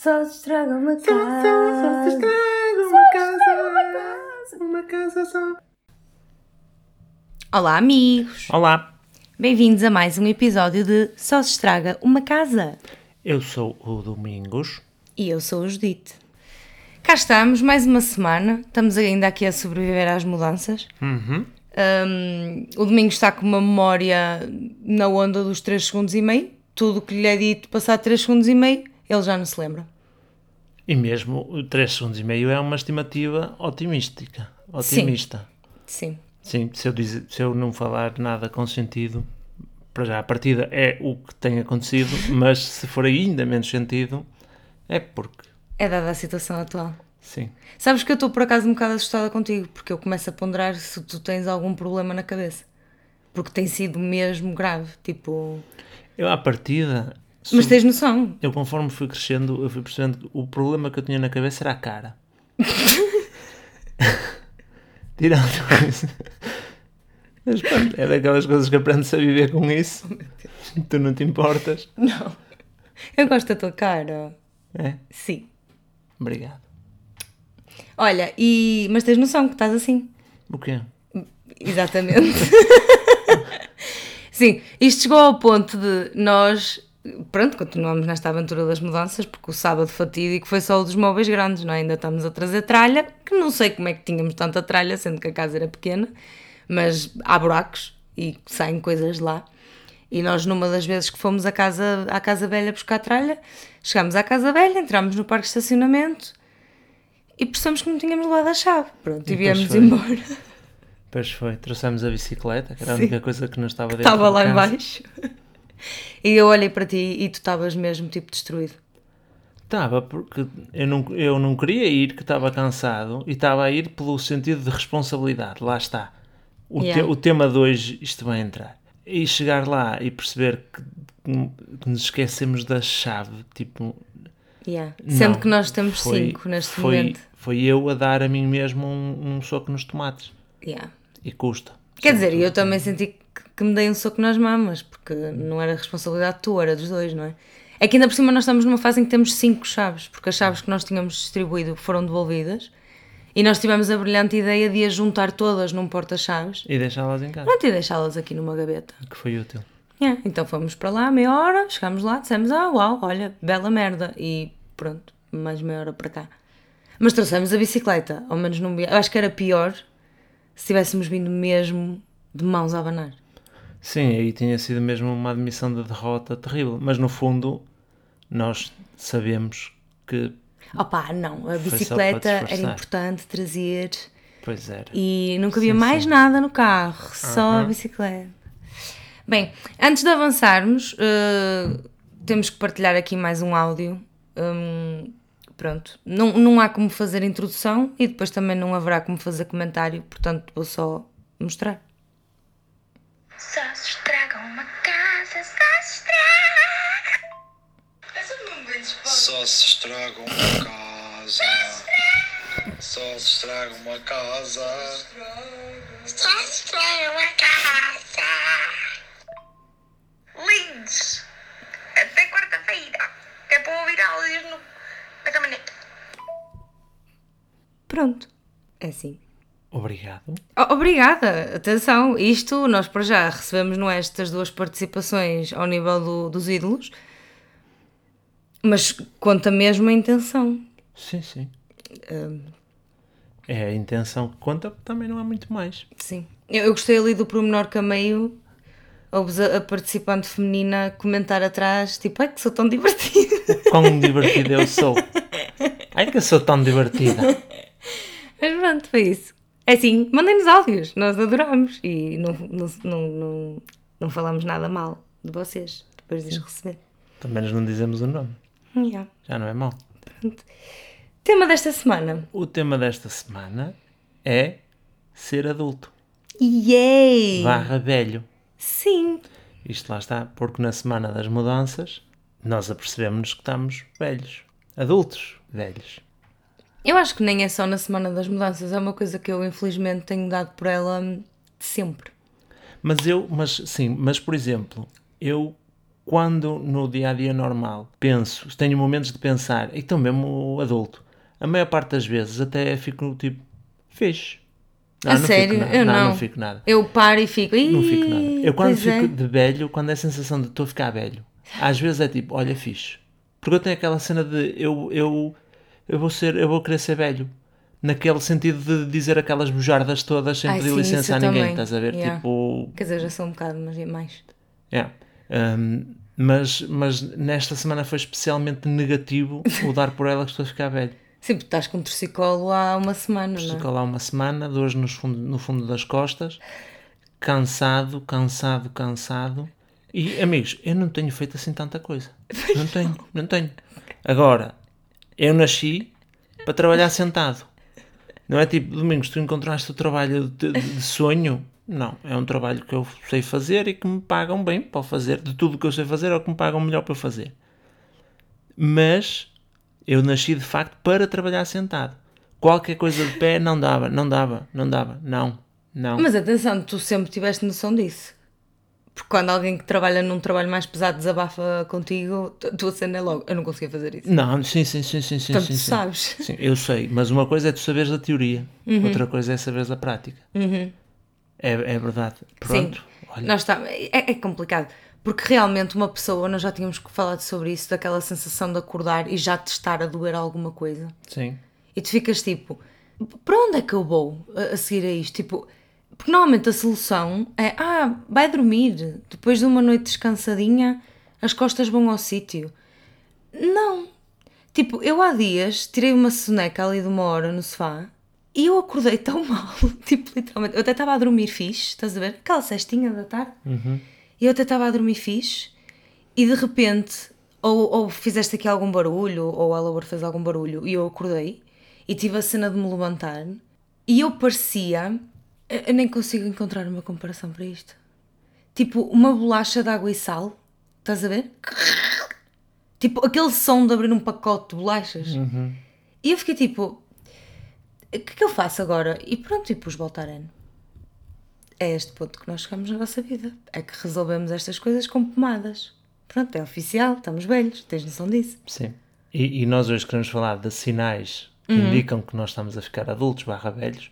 Só se estraga uma Só, casa. só, só se estraga uma casa. Uma casa só. Olá, amigos. Olá, Bem-vindos a mais um episódio de Só se estraga uma casa. eu sou o Domingos. E eu sou a Judite. Cá estamos, mais uma semana. Estamos ainda aqui a sobreviver às mudanças. Uhum. Um, o Domingos está com uma memória na onda dos 3 segundos e meio. Tudo o que lhe é dito passar 3 segundos e meio, ele já não se lembra. E mesmo 3 segundos e meio é uma estimativa otimística. Otimista. Sim. Sim, se, eu dizer, se eu não falar nada com sentido, para já a partida é o que tem acontecido, mas se for ainda menos sentido, é porque. É dada a situação atual. Sim. Sabes que eu estou por acaso um bocado assustada contigo, porque eu começo a ponderar se tu tens algum problema na cabeça. Porque tem sido mesmo grave. Tipo. Eu à partida. Mas sou- tens noção? Eu conforme fui crescendo, eu fui percebendo que o problema que eu tinha na cabeça era a cara. Tirando isso. Mas pronto, é daquelas coisas que aprendes a viver com isso. Tu não te importas. Não. Eu gosto da tua cara. É? Sim. Obrigado. Olha, e. Mas tens noção que estás assim. O quê? Exatamente. Sim, isto chegou ao ponto de nós. Pronto, continuamos nesta aventura das mudanças, porque o sábado fatídico foi só o dos móveis grandes, não é? Ainda estamos a trazer tralha, que não sei como é que tínhamos tanta tralha, sendo que a casa era pequena, mas há buracos e saem coisas lá. E nós, numa das vezes que fomos à casa, à casa velha buscar tralha, chegámos à casa velha, entramos no parque de estacionamento e percebemos que não tínhamos levado a chave. Pronto, e, E viemos embora. Pois foi, trouxemos a bicicleta, que era a única coisa que não estava dentro Estava lá em casa. baixo. E eu olhei para ti e tu estavas mesmo tipo destruído. Estava, porque eu não, eu não queria ir, que estava cansado, e estava a ir pelo sentido de responsabilidade. Lá está. O, Yeah. te- o tema de hoje, isto vai entrar. E chegar lá e perceber que, que nos esquecemos da chave, tipo... Yeah. não, Sendo que nós temos foi- cinco neste foi, momento. Foi eu a dar a mim mesmo um, um soco nos tomates. Yeah. E custa. Quer dizer, eu também senti que, que me dei um soco nas mamas, porque não era responsabilidade tua, era dos dois, não é? É que ainda por cima nós estamos numa fase em que temos cinco chaves, porque as chaves que nós tínhamos distribuído foram devolvidas e nós tivemos a brilhante ideia de as juntar todas num porta-chaves E deixá-las em casa, pronto, e deixá-las aqui numa gaveta. que foi útil. Yeah, então fomos para lá, meia hora, chegámos lá, dissemos, ah, uau, olha, bela merda. E pronto, mais meia hora para cá. Mas trouxemos a bicicleta, ao menos não. Eu acho que era pior se tivéssemos vindo mesmo de mãos a abanar. Sim, aí tinha sido mesmo uma admissão de derrota terrível. Mas no fundo, nós sabemos que... Opa, não, a bicicleta era importante trazer Pois era. e não cabia Sim, mais sim. nada no carro, só a Aham. bicicleta. Bem, antes de avançarmos, eh, temos que partilhar aqui mais um áudio. Hum, pronto, não, não há como fazer introdução e depois também não haverá como fazer comentário, portanto vou só mostrar. Só se estraga uma casa, só se estraga. Só se estraga uma casa. Só se estraga uma casa. Só se estraga uma casa. Lindos. Até quarta-feira. É para ouvir áudios no, na caminhonete. Pronto, é assim. Obrigado. O- Obrigada, atenção, isto nós para já recebemos não é, estas duas participações ao nível do- dos ídolos, mas conta mesmo a intenção. Sim, sim. Hum, É a intenção que conta, também não há muito mais. sim. Eu, eu gostei ali do pormenor que a meio a, a participante feminina comentar atrás, tipo, ai que sou tão divertida. Quão divertida eu sou. Ai que eu sou tão divertida. Mas pronto, foi isso. É assim, mandem-nos áudios, nós adoramos e não, não, não, não, não falamos nada mal de vocês depois de os receber. Também nós não dizemos o nome. Yeah. Já não é mau. Tema desta semana. O tema desta semana é ser adulto. Yay! Barra velho. Sim. Isto lá está, porque na semana das mudanças nós apercebemos que estamos velhos. Adultos velhos. Eu acho que nem é só na semana das mudanças, é uma coisa que eu infelizmente tenho dado por ela sempre. Mas eu, mas sim, mas por exemplo, eu quando no dia a dia normal penso, tenho momentos de pensar, então mesmo adulto, a maior parte das vezes até fico tipo, fixe. A sério? Fico nada. Eu não. não fico nada. Eu paro e fico. Não fico nada. Eu quando pois é. fico de velho, quando é a sensação de estou a ficar velho, às vezes é tipo, olha, fixe. Porque eu tenho aquela cena de eu, eu, eu vou ser, eu vou querer ser velho. Naquele sentido de dizer aquelas bujardas todas sem Ai, pedir sim, licença a ninguém, também. estás a ver? Yeah. Tipo, Quer dizer, já sou um bocado, mas é mais. yeah. Um, mas, mas nesta semana foi especialmente negativo o dar por ela que estou a ficar velho. Sim, porque estás com um torcicolo há uma semana, não é? Estou lá uma semana, dores nos fundo, no fundo das costas, cansado, cansado, cansado. E amigos, eu não tenho feito assim tanta coisa. Não tenho, não tenho. Agora, eu nasci para trabalhar sentado. Não é tipo, Domingos, tu encontraste o trabalho de, de- sonho? Não, é um trabalho que eu sei fazer e que me pagam bem para fazer. De tudo o que eu sei fazer é o que me pagam melhor para fazer. Mas eu nasci de facto para trabalhar sentado. Qualquer coisa de pé não dava, não dava, não dava, não, não. Mas atenção, tu sempre tiveste noção disso. Porque quando alguém que trabalha num trabalho mais pesado desabafa contigo, tu- tu acende logo. Eu não conseguia fazer isso. Não, sim, sim, sim, sim, sim, Portanto, sim, tu sim. sabes. Sim, eu sei, mas uma coisa é tu saberes da teoria, outra coisa é saberes da prática. É, é verdade. Pronto, Sim. olha, Nós está, é, é complicado. Porque realmente uma pessoa, nós já tínhamos falado sobre isso, daquela sensação de acordar e já te estar a doer alguma coisa. sim. E tu ficas tipo, para onde é que eu vou a, a seguir a isto? Tipo, porque normalmente a solução é, ah, vai dormir, depois de uma noite descansadinha, as costas vão ao sítio. Não. Tipo, eu há dias tirei uma soneca ali de uma hora no sofá e eu acordei tão mal, tipo, literalmente. Eu até estava a dormir fixe, estás a ver? Aquela cestinha da tarde. E eu até estava a dormir fixe e de repente, ou, ou fizeste aqui algum barulho, ou a Laura fez algum barulho e eu acordei e tive a cena de me levantar e eu parecia. Eu nem consigo encontrar uma comparação para isto. Tipo, uma bolacha de água e sal, estás a ver? Tipo, aquele som de abrir um pacote de bolachas. E eu fiquei tipo, o que é que eu faço agora? E pronto, e pus Voltaren. É este ponto que nós chegamos na nossa vida. É que resolvemos estas coisas com pomadas. Pronto, é oficial, estamos velhos, tens noção disso. Sim. E, e nós hoje queremos falar de sinais que indicam que nós estamos a ficar adultos barra velhos.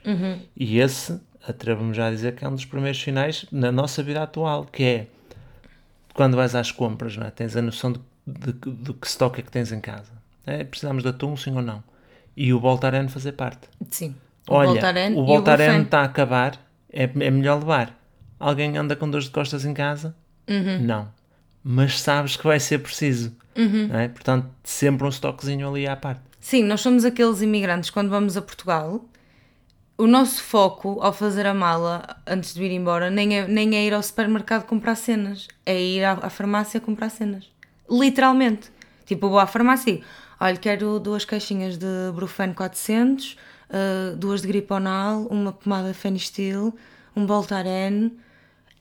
E esse, atrevo-me já a dizer que é um dos primeiros sinais na nossa vida atual, que é quando vais às compras, não é? tens a noção de, de, de que estoque é que tens em casa. É, precisamos de atum, sim ou não? E o Voltaren fazer parte. Sim. Olha, Voltaren o Voltaren está a acabar, é, é melhor levar. Alguém anda com dores de costas em casa? Uhum. Não. Mas sabes que vai ser preciso. Não é? Portanto, sempre um estoquezinho ali à parte. Sim, nós somos aqueles imigrantes quando vamos a Portugal. O nosso foco ao fazer a mala antes de ir embora nem é, nem é ir ao supermercado comprar cenas, é ir à, à farmácia comprar cenas. Literalmente. Tipo, eu vou à farmácia e olha, quero duas caixinhas de Brufen 400, ah, duas de Griponal, uma pomada Fenistil, um Voltaren.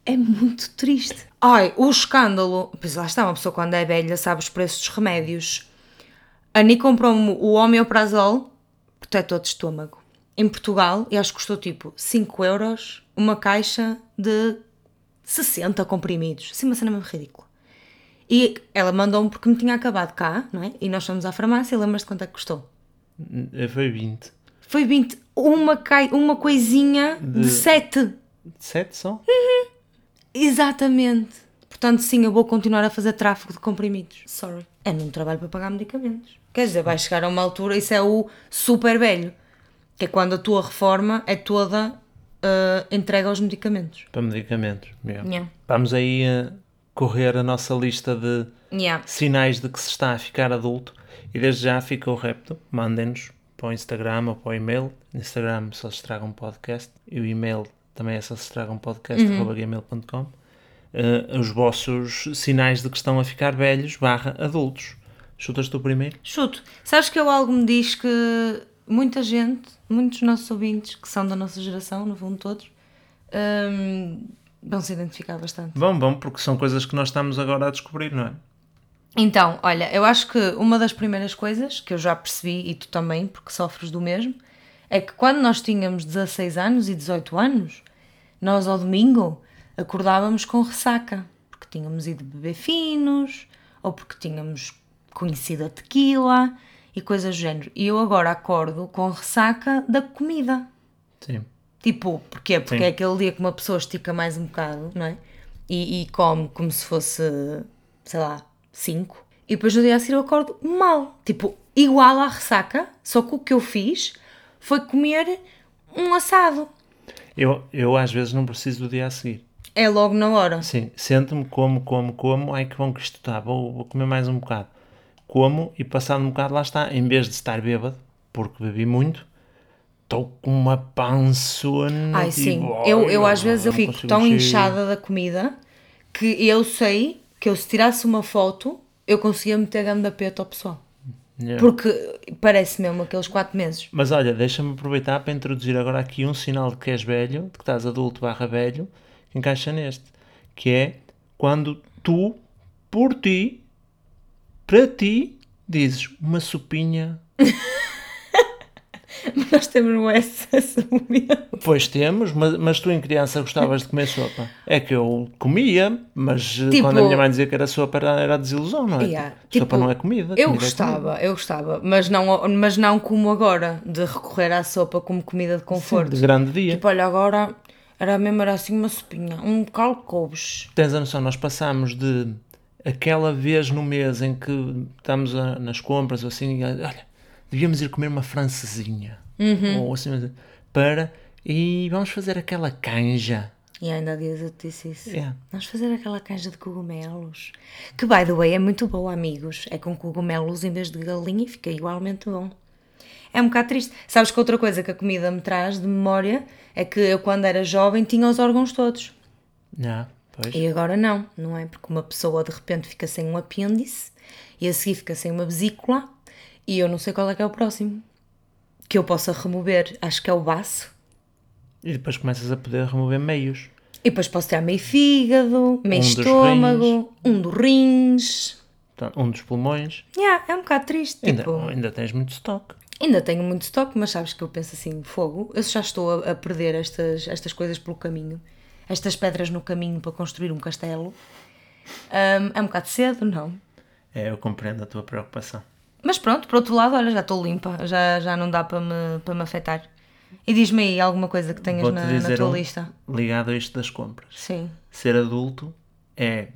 É muito triste. Ai, o escândalo. Pois lá está, uma pessoa quando é velha sabe os preços dos remédios. A Ni comprou-me o Homeoprazol, protetor de estômago, em Portugal, e acho que custou tipo 5 euros uma caixa de 60 comprimidos. Assim, uma cena mesmo ridícula. E ela mandou-me porque me tinha acabado cá, não é? E nós fomos à farmácia, lembras-te quanto é que custou? Eh, Foi 20. Foi 20, uma, cai, uma coisinha de 7. 7 só? Exatamente. Portanto, sim, eu vou continuar a fazer tráfego de comprimidos. Sorry. É num trabalho para pagar medicamentos. Quer dizer, vai chegar a uma altura, isso é o super velho, que é quando a tua reforma é toda ah, entregue aos medicamentos. Para medicamentos. Yeah. Yeah. Vamos aí a correr a nossa lista de Yeah. sinais de que se está a ficar adulto. E desde já fica o repto. Mandem-nos para o Instagram ou para o e-mail. No Instagram só se estraga um podcast. E o e-mail também é só se estraga um podcast. gmail.com. Eh, os vossos sinais de que estão a ficar velhos barra adultos. Chutas tu primeiro? Chuto. Sabes que eu algo me diz que muita gente, muitos nossos ouvintes, que são da nossa geração, no fundo todos, hum, vão se identificar bastante. Vão, vão, porque são coisas que nós estamos agora a descobrir, não é? Então, olha, eu acho que uma das primeiras coisas que eu já percebi, e tu também, porque sofres do mesmo, é que quando nós tínhamos 16 anos e 18 anos, nós ao domingo acordávamos com ressaca, porque tínhamos ido beber finos, ou porque tínhamos conhecido a tequila e coisas do género. E eu agora acordo com ressaca da comida. Sim. Tipo, porquê? Porque Sim. é aquele dia que uma pessoa estica mais um bocado, não é? E, e come como se fosse, sei lá, cinco. E depois no dia a seguir eu acordo mal. Tipo, igual à ressaca, só que o que eu fiz foi comer um assado. Eu, eu às vezes não preciso do dia a seguir. É logo na hora. Sim, sento-me, como, como, como, ai que bom que isto está, vou, vou comer mais um bocado. Como e passado um bocado lá está, em vez de estar bêbado, porque bebi muito, estou com uma pançona. Ai, sim. tipo, Eu, eu às vezes eu fico tão mexer. inchada da comida que eu sei que eu se tirasse uma foto eu conseguia meter ganda peta ao pessoal. Yeah. Porque parece mesmo aqueles quatro meses. Mas olha, deixa-me aproveitar para introduzir agora aqui um sinal de que és velho, de que estás adulto barra velho, que encaixa neste, que é quando tu, por ti, para ti, dizes uma sopinha. Nós temos essa momento. Pois temos, mas, mas tu em criança gostavas de comer sopa. É que eu comia, mas Tipo- quando a minha mãe dizia que era sopa era, era desilusão, não é? Yeah, sopa tipo, não é comida. Eu comida é gostava, eu gostava, mas não, mas não como agora, de recorrer à sopa como comida de comida. conforto. De grande dia. Tipo, olha, agora era mesmo era assim uma sopinha, um couves. Tens a noção, nós passamos de aquela vez no mês em que estamos a- nas compras ou assim, olha, devíamos ir comer uma francesinha. Uhum. Ou assim, para, e vamos fazer aquela canja. E ainda há dias eu te disse isso. Yeah. Vamos fazer aquela canja de cogumelos. Que, by the way, é muito boa, amigos. É com cogumelos em vez de galinha e fica igualmente bom. É um bocado triste. Sabes que outra coisa que a comida me traz de memória é que eu, quando era jovem, tinha os órgãos todos. Yeah, pois. E agora não, não é? Porque uma pessoa de repente fica sem um apêndice e a seguir fica sem uma vesícula e eu não sei qual é que é o próximo. Que eu possa remover, acho que é o baço. E depois começas a poder remover meios. E depois posso ter meio fígado, meio Um dos estômago, um dos rins. Portanto, Um dos pulmões. Yeah, é um bocado triste. Ainda, Tipo, ainda tens muito estoque. ainda tenho muito estoque, mas sabes que eu penso assim, fogo, eu já estou a, a perder estas, estas coisas pelo caminho. Estas pedras no caminho para construir um castelo. Ahm, é um bocado cedo, não? É, eu compreendo a tua preocupação. Mas pronto, por outro lado, olha, já estou limpa, já, já não dá para me, para me afetar. E diz-me aí alguma coisa que tenhas na, na tua um lista. ligado a isto das compras. Sim. Ser adulto é,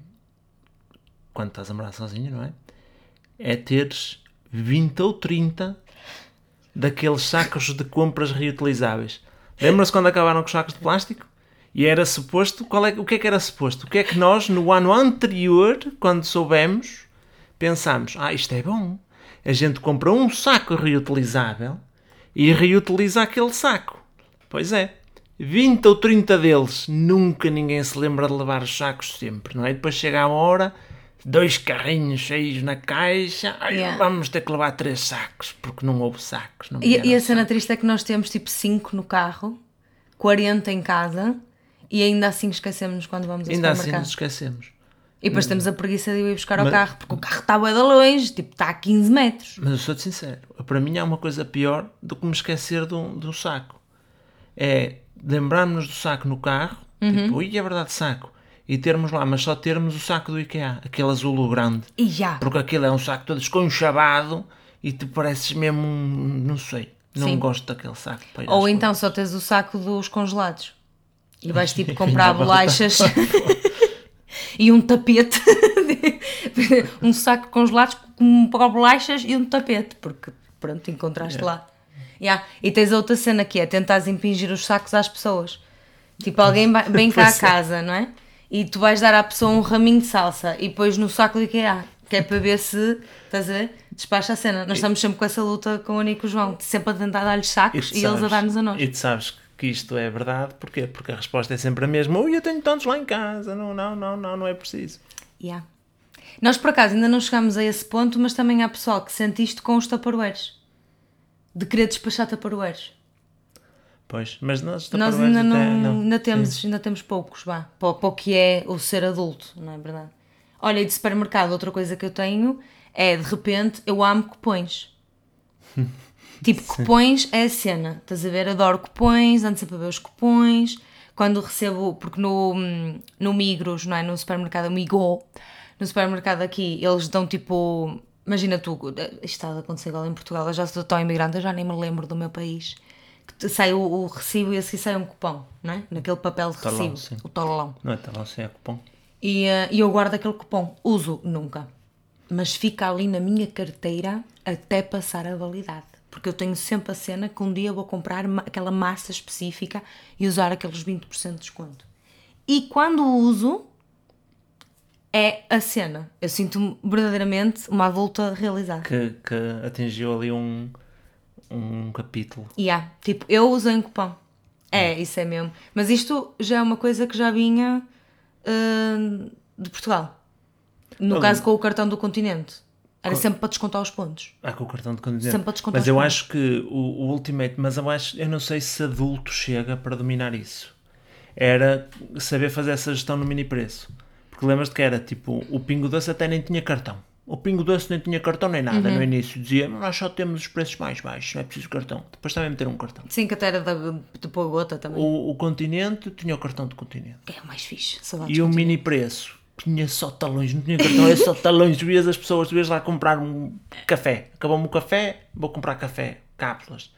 quando estás a morar sozinho, não é? É teres 20 ou 30 daqueles sacos de compras reutilizáveis. Lembra-se quando acabaram com os sacos de plástico? E era suposto, qual é, o que é que era suposto? O que é que nós, no ano anterior, quando soubemos, pensámos, ah, isto é bom. A gente compra um saco reutilizável e reutiliza aquele saco. Pois é. 20 ou 30 deles, nunca ninguém se lembra de levar os sacos sempre, não é? Depois chega a hora, dois carrinhos cheios na caixa, ai, Yeah. vamos ter que levar três sacos, porque não houve sacos. Não E, e a cena triste é que nós temos tipo 5 no carro, 40 em casa e ainda assim esquecemos quando vamos ao Ainda assim supermercado. nos esquecemos. E depois temos a preguiça de ir buscar o Mas- carro, porque o carro está bué de longe, tipo, está a 15 metros. Mas eu sou-te sincero, para mim há uma coisa pior do que me esquecer do, do saco. É lembrarmos do saco no carro, Uhum. tipo, ui, é verdade, saco. E termos lá, mas só termos o saco do IKEA, aquele azul grande. E já. Porque aquilo é um saco todo esconchavado e tu pareces mesmo um. não sei. Não Sim. gosto daquele saco. Ou então só tens o saco dos congelados. E vais tipo E comprar bolachas e um tapete. um saco de congelados com bolachas e um tapete. Porque pronto, encontraste lá. Yeah. E tens outra cena que é tentares impingir os sacos às pessoas. Tipo, alguém vem cá a Pois é. casa, não é? E tu vais dar à pessoa um raminho de salsa e depois no saco de IKEA, que é para ver se, estás a ver? Despacha a cena. Nós estamos sempre com essa luta com o Nico e o João, sempre a tentar dar-lhes sacos tu e, eles a dar-nos a nós. E tu sabes que isto é verdade, porquê? Porque a resposta é sempre a mesma. Ui, eu tenho tantos lá em casa. Não, não, não, não, não é preciso. Yeah. Nós, por acaso, ainda não chegámos a esse ponto, mas também há pessoal que sente isto com os taparoeiros. De querer despachar taparoeiros. Pois, mas nós, Nós ainda, não, até- ainda, temos, Sim. ainda temos poucos, vá. Para o que é o ser adulto, não é verdade? Olha, e de supermercado, outra coisa que eu tenho é, de repente, eu amo cupões. tipo, cupões é a cena. Estás a ver? Adoro cupões, ando sempre a ver os cupões. quando recebo, porque no, no Migros, não é? No supermercado Migo, no supermercado aqui, eles dão tipo. Imagina tu, isto está a acontecer igual em Portugal, eu já sou tão imigrante, eu já nem me lembro do meu país. Que sai o, o recibo e assim sai um cupom, não é? Naquele papel de recibo, sim. o talão. Não é talão, sem é cupom. E, e eu guardo aquele cupom. Uso nunca. Mas fica ali na minha carteira até passar a validade. Porque eu tenho sempre a cena que um dia vou comprar aquela massa específica e usar aqueles 20% de desconto. E quando uso, é a cena. Eu sinto-me verdadeiramente uma adulta realizada. Que, que atingiu ali um, um capítulo. E há, tipo, eu usei um cupom. É, isso é mesmo. Mas isto já é uma coisa que já vinha hum, de Portugal. No caso com o cartão do continente. Era sempre para descontar os pontos. Ah, com o cartão de continente. Sempre para descontar Mas eu pontos. acho que o, o Ultimate, mas eu acho, eu não sei se adulto chega para dominar isso. Era saber fazer essa gestão no mini preço. Porque lembras-te que era tipo, o Pingo Doce até nem tinha cartão. O Pingo Doce nem tinha cartão nem nada. Uhum. No início dizia, nós só temos os preços mais baixos, não é preciso cartão. Depois também meter um cartão. Sim, que até era de, de pôr gota também. O, o Continente tinha o cartão de Continente. É o mais fixe. E o mini preço tinha só talões, não tinha cartão, era só talões. Tu vias as pessoas, tu vias lá comprar um café. Acabou-me o café, vou comprar café, cápsulas.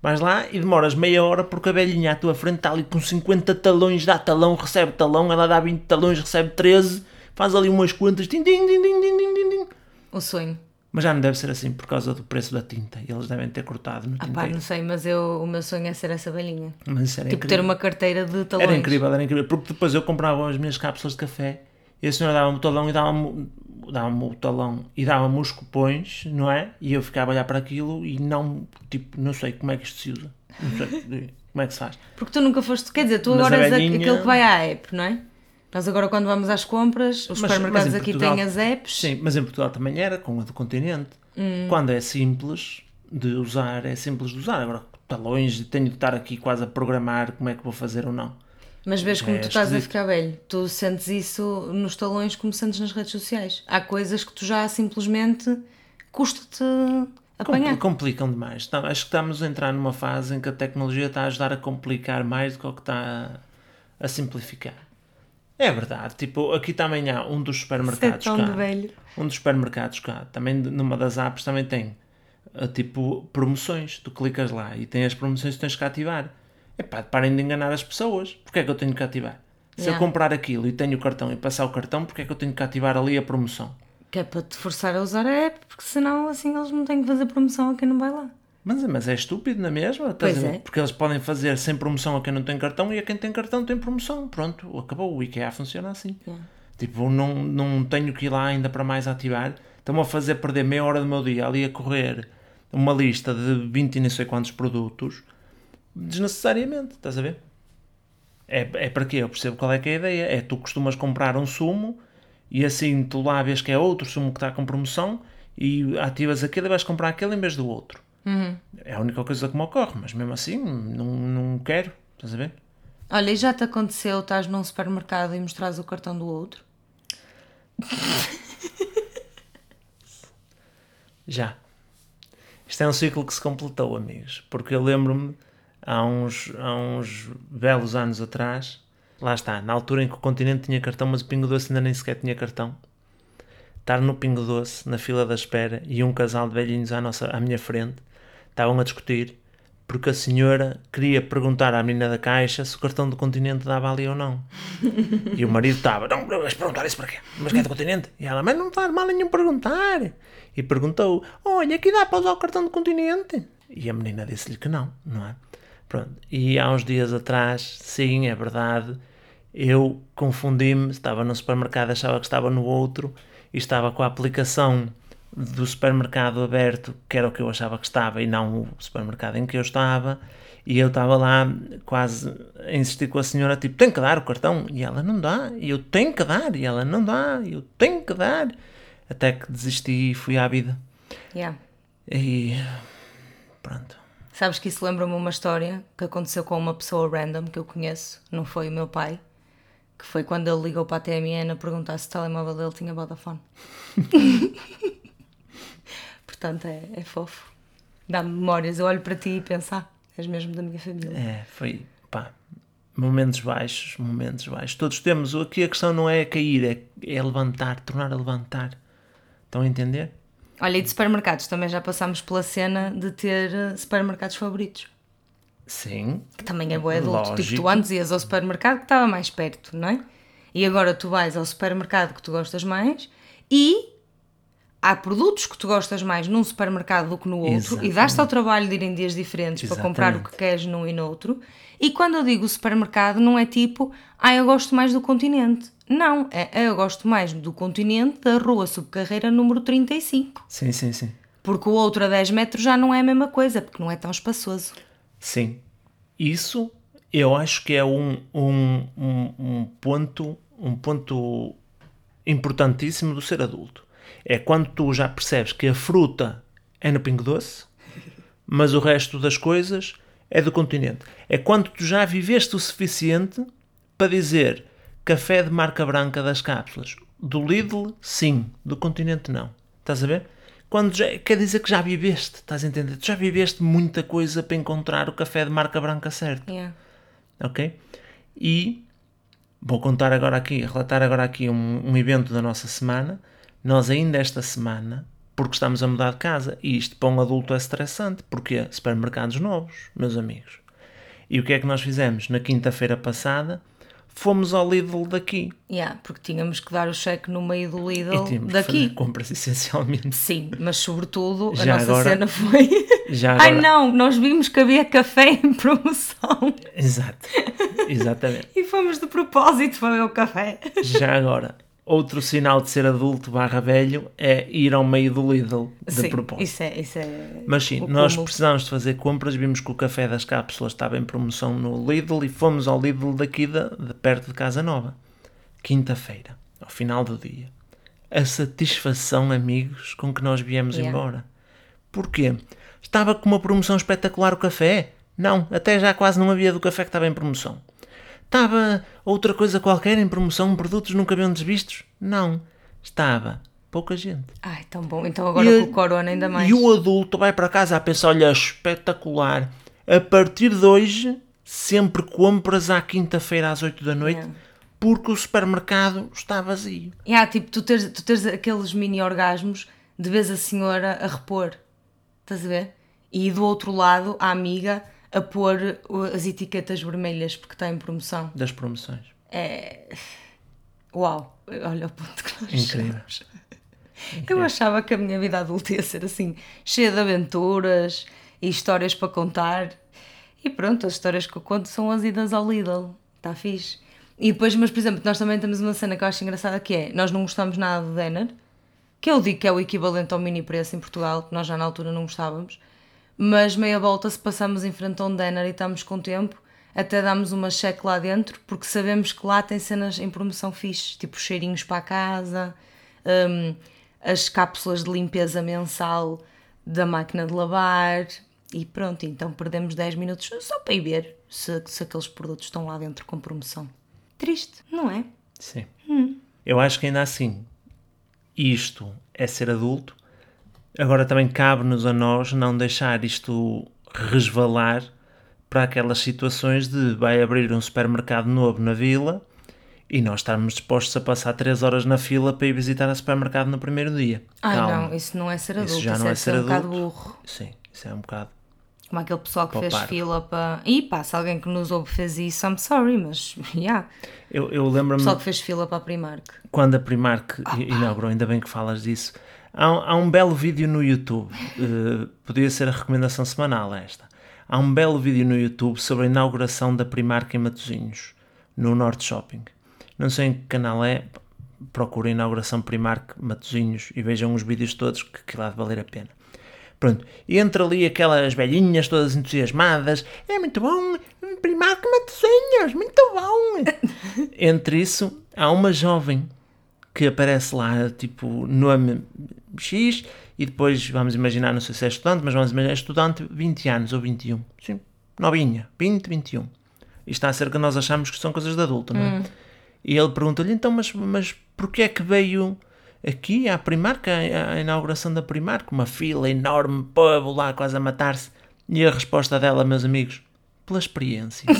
Vais lá e demoras meia hora porque a velhinha à tua frente está ali com 50 talões, dá talão, recebe talão, ela dá 20 talões, recebe 13, faz ali umas contas, din, din, din, din, din, din, din. Um sonho. Mas já não deve ser assim por causa do preço da tinta. Eles devem ter cortado no ah, pá, não sei, mas eu, o meu sonho é ser essa velhinha. Mas era tipo incrível. ter uma carteira de talões. Era incrível, era incrível. Porque depois eu comprava as minhas cápsulas de café e a senhora dava-me o talão e dava-me dava o talão e dava-me os cupões, não é? E eu ficava a olhar para aquilo e não, tipo, não sei como é que isto se usa. Não sei como é que se faz. Porque tu nunca foste. Quer dizer, tu Mas agora a és velhinha- aquele que vai à app, não é? Nós agora, quando vamos às compras, os Mas- supermercados mas aqui Portugal- têm as apps. Sim, mas em Portugal também era, com a do continente. Hum. Quando é simples de usar, é simples de usar. Agora, talões, tenho de estar aqui quase a programar como é que vou fazer ou não. Mas vês como É tu estás a ficar velho. Tu sentes isso nos talões como sentes nas redes sociais. Há coisas que tu já simplesmente custa-te apanhar. Compli- Complicam demais. Tá- acho que estamos a entrar numa fase em que a tecnologia está a ajudar a complicar mais do que o que está a, a simplificar. É verdade. Tipo, aqui também há um dos supermercados tão cá. de velho. Um dos supermercados cá. Também numa das apps também tem ah, tipo promoções. Tu clicas lá e tem as promoções que tens que ativar. Epá, parem de enganar as pessoas. Porquê é que eu tenho que ativar? Se eu Yeah. comprar aquilo e tenho o cartão e passar o cartão, porquê é que eu tenho que ativar ali a promoção? Que é para te forçar a usar a app, porque senão assim eles não têm que fazer promoção a quem não vai lá. Mas, mas é estúpido, não é mesmo? Estás Pois é. Porque eles podem fazer sem promoção a quem não tem cartão e a quem tem cartão tem promoção. Pronto, acabou. O IKEA funciona assim. Yeah. Tipo, não, não tenho que ir lá ainda para mais ativar. Estão-me a fazer perder meia hora do meu dia ali a correr uma lista de 20 e nem sei quantos produtos desnecessariamente. Estás a ver? É, é para quê? Eu percebo qual é que é a ideia. É tu costumas comprar um sumo e assim tu lá vês que é outro sumo que está com promoção e ativas aquele e vais comprar aquele em vez do outro. É a única coisa que me ocorre, mas mesmo assim não, não quero. Estás a ver? Olha, e já te aconteceu, estás num supermercado e mostrares o cartão do outro? Já. Isto é um ciclo que se completou, amigos. Porque eu lembro-me, há uns, há uns belos anos atrás, lá está, na altura em que o continente tinha cartão, mas o Pingo Doce ainda nem sequer tinha cartão. Estar no Pingo Doce, na fila da espera, e um casal de velhinhos à, nossa, à minha frente, estavam a discutir porque a senhora queria perguntar à menina da caixa se o cartão do continente dava ali ou não. E o marido estava, não, vais perguntar isso para quê? Mas que é do continente? E ela, mas não faz mal nenhum perguntar. E perguntou, olha, aqui dá para usar o cartão do continente? E a menina disse-lhe que não, não é? Pronto. E há uns dias atrás, sim, é verdade, eu confundi-me, estava no supermercado, achava que estava no outro, e estava com a aplicação do supermercado aberto, que era o que eu achava que estava, e não o supermercado em que eu estava, e eu estava lá quase a insistir com a senhora, tipo, tem que dar o cartão, e ela não dá, e eu tenho que dar, e ela não dá, e eu tenho que dar, até que desisti e fui à vida. Yeah. E pronto. Sabes que isso lembra-me uma história que aconteceu com uma pessoa random que eu conheço, não foi o meu pai, que foi quando ele ligou para a TMN a perguntar se o telemóvel dele tinha Vodafone. Portanto, é, é fofo. Dá-me memórias. Eu olho para ti e penso, ah, és mesmo da minha família. É, foi, pá, Momentos baixos, momentos baixos. Todos temos. Aqui a questão não é cair, é, é levantar, tornar a levantar. Estão a entender? Olha, e de supermercados, também já passámos pela cena de ter eh, supermercados favoritos. Sim. Que também é boa adulto. Tipo, Lógico. tu antes ias ao supermercado que estava mais perto, não é? E agora tu vais ao supermercado que tu gostas mais e há produtos que tu gostas mais num supermercado do que no outro e Exatamente. dás-te ao trabalho de ir em dias diferentes para comprar o que Exatamente. queres num e no outro. E quando eu digo supermercado, não é tipo, ah, eu gosto mais do continente. Não, é eu gosto mais do continente da rua subcarreira número 35. Sim, sim, sim. Porque o outro a 10 metros já não é a mesma coisa, porque não é tão espaçoso. Sim. Isso eu acho que é um, um, um, um ponto um ponto importantíssimo do ser adulto. É quando tu já percebes que a fruta é no Pingo Doce, mas o resto das coisas é do continente. É quando tu já viveste o suficiente para dizer café de marca branca das cápsulas. Do Lidl, sim. Do continente, não. Estás a ver? Quando já, quer dizer que já viveste, estás a entender? Tu já viveste muita coisa para encontrar o café de marca branca certo Yeah. ok? E vou contar agora aqui, relatar agora aqui um, um evento da nossa semana. Nós ainda esta semana, porque estamos a mudar de casa, e isto para um adulto é estressante, porque supermercados novos, meus amigos. E o que é que nós fizemos? Na quinta-feira passada, fomos ao Lidl daqui. Yeah, porque tínhamos que dar o cheque no meio do E Lidl tínhamos que daqui. fazer compras essencialmente. Sim, mas sobretudo a Já nossa agora- cena foi. Já Ai agora- não, nós vimos que havia café em promoção Exato. Exatamente. e fomos de propósito para ver o café. Já agora, outro sinal de ser adulto barra velho é ir ao meio do Lidl de Sim, propósito. isso é, isso é. Mas sim, nós precisávamos de fazer compras, vimos que o café das cápsulas estava em promoção no Lidl e fomos ao Lidl daqui de, de perto de Casa Nova. Quinta-feira, ao final do dia. A satisfação, amigos, com que nós viemos Yeah. embora. Porquê? Estava com uma promoção espetacular o café? Não, até já quase não havia do café que estava em promoção. Estava outra coisa qualquer em promoção, produtos nunca haviam vistos? Não. Estava pouca gente. Ai, tão bom. Então agora E com o corona ainda mais. E o adulto vai para casa a pensar: olha, espetacular. A partir de hoje, sempre compras à quinta-feira às 8 da noite, Yeah. porque o supermercado está vazio. Yeah, tipo, tu teres, tu teres aqueles mini orgasmos de vez a senhora a repor. Estás a ver? E do outro lado, a amiga a pôr as etiquetas vermelhas porque está em promoção. Das promoções. Uau! Olha o ponto que nós Incrível. chegamos. Eu achava que a minha vida adulta ia ser assim, cheia de aventuras e histórias para contar. E pronto, as histórias que eu conto são as idas ao Lidl. Está fixe. E depois, mas por exemplo, nós também temos uma cena que eu acho engraçada que é, nós não gostamos nada do Denner, que eu digo que é o equivalente ao mini preço em Portugal, que nós já na altura não gostávamos, mas meia volta se passamos em frente a um Denner e estamos com tempo, até damos uma cheque lá dentro, porque sabemos que lá tem cenas em promoção fixe, tipo cheirinhos para a casa, hum, as cápsulas de limpeza mensal da máquina de lavar e pronto, então perdemos 10 minutos só para ir ver se, se aqueles produtos estão lá dentro com promoção. Triste, não é? Sim. Eu acho que ainda assim, isto é ser adulto. Agora também cabe-nos a nós não deixar isto resvalar para aquelas situações de vai abrir um supermercado novo na vila e nós estarmos dispostos a passar 3 horas na fila para ir visitar o supermercado no primeiro dia. Ai Calma. não, isso não é ser Isso adulto, já isso não é, é ser ser um bocado adulto. burro. Sim, isso é um bocado. Como aquele pessoal que fez fila para. E pá, se alguém que nos ouve fez isso, I'm sorry, mas yeah. Eu, eu O lembro-me pessoal que fez fila para a Primark. quando a Primark i- inaugurou, ainda bem que falas disso. Há, um- há um belo vídeo no YouTube, eh, podia ser a recomendação semanal esta. Há um belo vídeo no YouTube sobre a inauguração da Primark em Matosinhos, no Norte Shopping. Não sei em que canal é, procurem inauguração Primark Matosinhos e vejam os vídeos todos, que aquilo há de valer a pena. Pronto, entra ali aquelas velhinhas todas entusiasmadas. É muito bom, Primark Matosinhos, muito bom. Entre isso, há uma jovem que aparece lá, tipo, nome X, e depois vamos imaginar, não sei se é estudante, mas vamos imaginar estudante 20 anos ou 21. Sim, novinha, 20, 21. Isto está a ser que nós achamos que são coisas de adulto, não é? E ele pergunta-lhe, então, mas, mas porquê é que veio aqui à Primark, à, inauguração da Primark, uma fila enorme, povo lá quase a matar-se? E a resposta dela, meus amigos, pela experiência.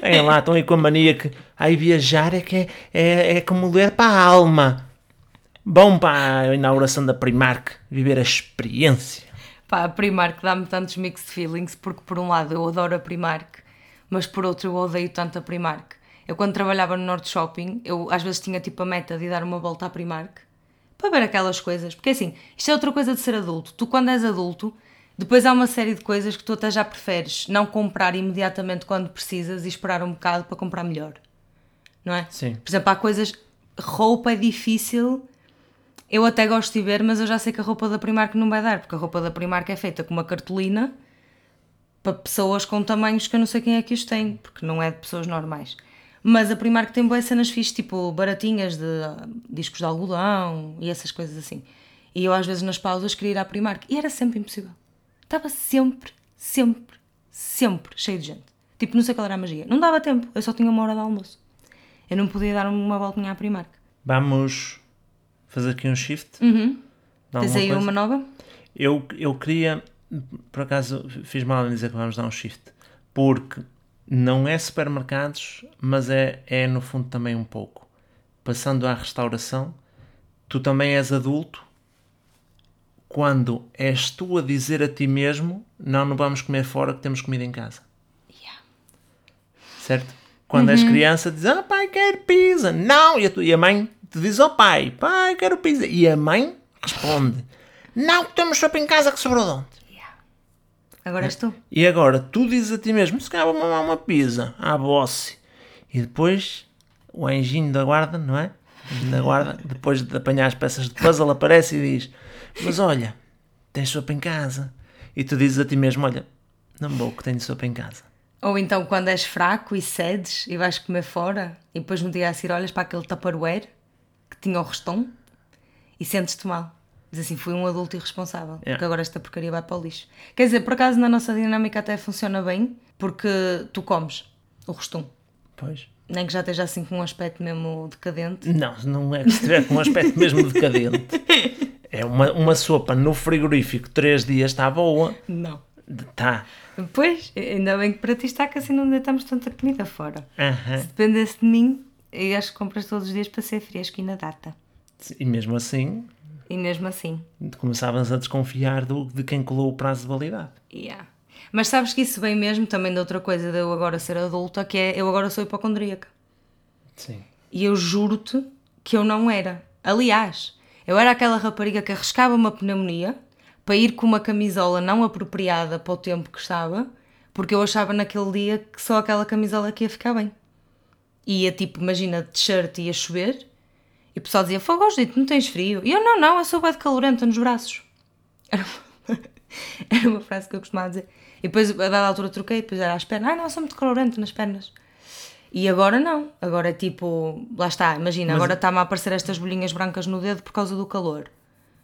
Vem lá, estão aí com a mania que ai, viajar é que é, é, é como ler para a alma. Bom para a inauguração da Primark, viver a experiência. Pá, a Primark dá-me tantos mixed feelings porque por um lado eu adoro a Primark, mas por outro eu odeio tanto a Primark. Eu quando trabalhava no Norte Shopping, eu às vezes tinha tipo a meta de dar uma volta à Primark para ver aquelas coisas. Porque assim, isto é outra coisa de ser adulto. Tu quando és adulto, depois há uma série de coisas que tu até já preferes não comprar imediatamente quando precisas e esperar um bocado para comprar melhor. Não é? Sim. Por exemplo, há coisas. Roupa é difícil. Eu até gosto de ver, mas eu já sei que a roupa da Primark não vai dar, porque a roupa da Primark é feita com uma cartolina para pessoas com tamanhos que eu não sei quem é que os tem, porque não é de pessoas normais. Mas a Primark tem boas cenas fixas, tipo baratinhas de ah, discos de algodão e essas coisas assim. E eu às vezes nas pausas queria ir à Primark e era sempre impossível. Estava sempre, sempre, sempre cheio de gente. Tipo, não sei qual era a magia. Não dava tempo, eu só tinha uma hora de almoço. Eu não podia dar uma voltinha à Primark. Vamos fazer aqui um shift. Uhum. Tens aí coisa? uma nova? Eu, eu queria, por acaso fiz mal em dizer que vamos dar um shift, porque não é supermercados, mas é, é no fundo também um pouco. Passando à restauração, tu também és adulto quando és tu a dizer a ti mesmo: não, não vamos comer fora, que temos comida em casa. Yeah. Certo? Quando és criança, dizes: ah, pai, quero pizza. Não! E a, tu- e a mãe te diz ao pai: pai, quero pizza. E a mãe responde: não, temos sopa em casa que sobrou de ontem. Agora és tu. E agora tu dizes a ti mesmo: se calhar vou mamar uma pizza à bosse. E depois o anjinho da guarda, não é? Da guarda, depois de apanhar as peças de puzzle, aparece e diz: Mas olha, tens sopa em casa. E tu dizes a ti mesmo: Olha, não vou que tenho sopa em casa. Ou então quando és fraco e cedes e vais comer fora e depois no dia a seguir olhas para aquele tupperware que tinha o restão e sentes-te mal. Diz assim, fui um adulto irresponsável, Yeah. porque agora esta porcaria vai para o lixo. Quer dizer, por acaso na nossa dinâmica até funciona bem, porque tu comes o restão. Pois. Nem que já esteja assim com um aspecto mesmo decadente. Não, não é que estiver com um aspecto mesmo decadente. É uma, uma sopa no frigorífico, três dias está boa. Não. Tá. Pois, ainda bem que para ti está que assim não deitamos tanta comida fora. Aham. Se dependesse de mim, acho que compras todos os dias para ser fresco e na data. E mesmo assim, E mesmo assim, começávamos a desconfiar do, de quem colou o prazo de validade. Yeah. Mas sabes que isso vem mesmo também de outra coisa de eu agora ser adulta, que é eu agora sou hipocondríaca. Sim. E eu juro-te que eu não era. Aliás, eu era aquela rapariga que arriscava uma pneumonia para ir com uma camisola não apropriada para o tempo que estava, porque eu achava naquele dia que só aquela camisola que ia ficar bem. E ia tipo, imagina, de t-shirt ia chover e o pessoal dizia: Fogo, Judito, não tens frio? E eu: Não, não, eu sou bem de calorenta nos braços. Era uma, era uma frase que eu costumava dizer. E depois, a dada altura, troquei, depois era às pernas: Ai, não, eu sou muito calorenta nas pernas. E agora não. Agora é tipo, lá está, imagina, agora está-me a aparecer estas bolinhas brancas no dedo por causa do calor.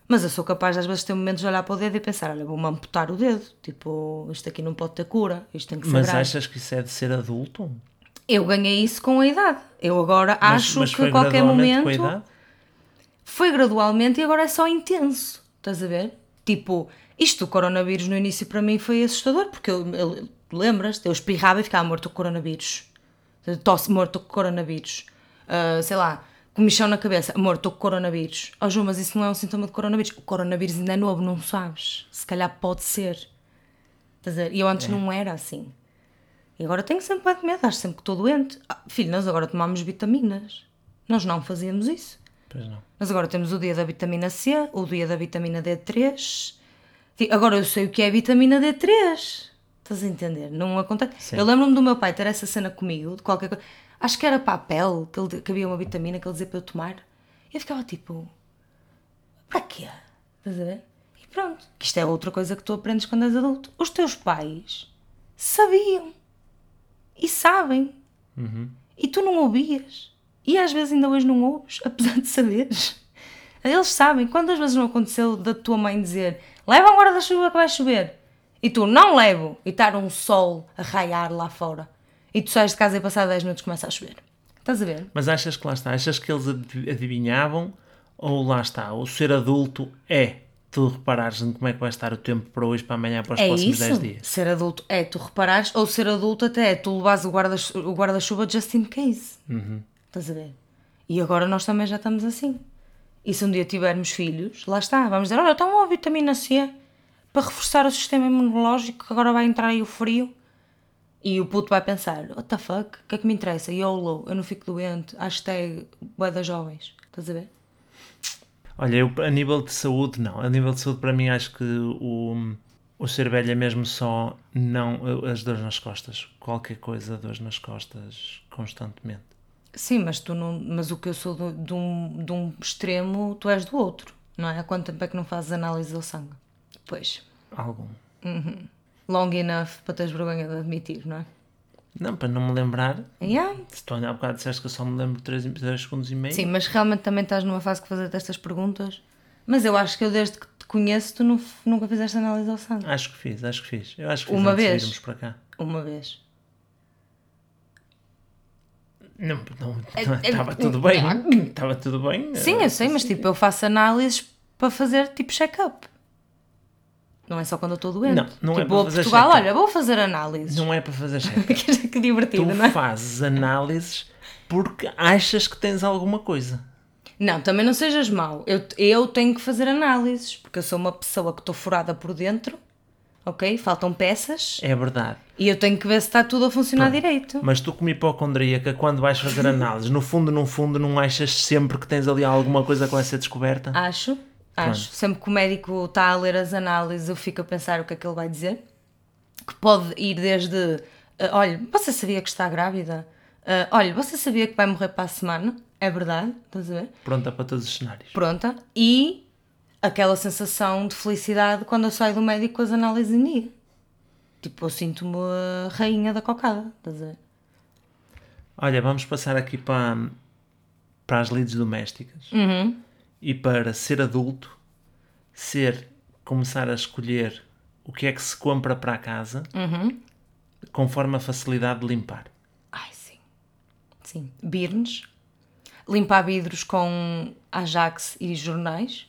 Mas eu sou capaz, às vezes, de ter momentos de olhar para o dedo e pensar: olha, vou-me amputar o dedo. Tipo, isto aqui não pode ter cura, isto tem que ser Mas grave. achas que isso é de ser adulto? Eu ganhei isso com a idade. Eu agora Mas- acho mas que a qualquer momento. com a idade? Foi gradualmente e agora é só intenso. Estás a ver? Tipo, isto do coronavírus no início para mim foi assustador, porque eu, eu lembras-te, eu espirrava e ficava morto com coronavírus. Tosse morto com coronavírus. Ah, sei lá, comichão na cabeça, morto com coronavírus. Oh, Ju, mas isso não é um sintoma de coronavírus. O coronavírus ainda é novo, não sabes. Se calhar pode ser. Estás a ver? E eu antes não era assim. E agora tenho sempre bué de medo, acho sempre que estou doente. Ah, filho, nós agora tomamos vitaminas. Nós não fazíamos isso. Pois não. Mas agora temos o dia da vitamina C, o dia da vitamina D3. Ti- Agora eu sei o que é a vitamina D3. Estás a entender? Não acontece. Sim. Eu lembro-me do meu pai ter essa cena comigo, de qualquer coisa. Acho que era para a pele, que, ele, que havia uma vitamina que ele dizia para eu tomar. E eu ficava tipo, para quê? Estás a ver? E pronto. Que isto é outra coisa que tu aprendes quando és adulto. Os teus pais sabiam. E sabem. E tu não ouvias. E às vezes ainda hoje não ouves, apesar de saberes. Eles sabem. Quantas vezes não aconteceu da tua mãe dizer leva agora da chuva que vai chover? E tu não levo. E estar um sol a raiar lá fora. E tu sais de casa e passar 10 minutos começa a chover. Estás a ver? Mas achas que lá está? Achas que eles adiv- adivinhavam? Ou lá está? O ser adulto é tu reparares em como é que vai estar o tempo para hoje, para amanhã, para os É próximos isso? 10 dias. Ser adulto é tu reparares, ou ser adulto até é tu levares o guarda- guarda-chuva just in case. Uhum. Estás a ver? E agora nós também já estamos assim. E se um dia tivermos filhos, lá está, vamos dizer, olha, está uma vitamina C para reforçar o sistema imunológico, que agora vai entrar aí o frio. E o puto vai pensar, what the fuck, o que é que me interessa? YOLO, eu não fico doente, hashtag bué das jovens. Estás a ver? Olha, eu, a nível de saúde, não. A nível de saúde, para mim, acho que o, o ser velho é mesmo só não as dores nas costas. Qualquer coisa, dores nas costas, constantemente. Sim, mas, tu não, mas o que eu sou do- de, um, de um extremo, tu és do outro, não é? Há quanto tempo é que não fazes análise ao sangue? Pois, Algum. long enough para teres vergonha de admitir, não é? Não, para não me lembrar. Yeah. Se tu há bocado disseste que eu só me lembro de 3, segundos e meio. Sim, mas realmente também estás numa fase que fazer estas perguntas. Mas eu acho que eu desde que te conheço, tu nu- nunca fizeste análise ao sangue. Acho que fiz, acho que fiz. Eu acho que fiz Uma antes de vez? virmos para cá. Uma vez. Não, não, não, estava tudo bem. Estava tudo bem. Sim, eu sei, mas tipo, eu faço análises para fazer tipo check-up. Não é só quando eu estou doente. Não, não é tipo, para vou a fazer Portugal, check-up. olha, vou fazer análises. Não é para fazer check que divertido, Tu não é? fazes análises porque achas que tens alguma coisa. Não, também não sejas mau. Eu, eu tenho que fazer análises, porque eu sou uma pessoa que estou furada por dentro, ok? Faltam peças É verdade. e eu tenho que ver se está tudo a funcionar direito. Mas tu, como hipocondríaca, quando vais fazer análises, no fundo, no fundo, não achas sempre que tens ali alguma coisa que vai ser descoberta? Acho, acho. Sempre que o médico está a ler as análises, eu fico a pensar o que é que ele vai dizer. Que pode ir desde: ah, olha, você sabia que está grávida? Ah, olha, você sabia que vai morrer para a semana? É verdade, estás a ver? Pronta para todos os cenários. Pronta. E aquela sensação de felicidade quando eu saio do médico com as análises em dia. Tipo, eu sinto-me a rainha da cocada, estás a ver? Olha, vamos passar aqui para, para as lides domésticas. Uhum. E para ser adulto, ser, começar a escolher o que é que se compra para a casa, Uhum. conforme a facilidade de limpar. Ai, sim. Sim. Birnes. Limpar vidros com Ajax e jornais.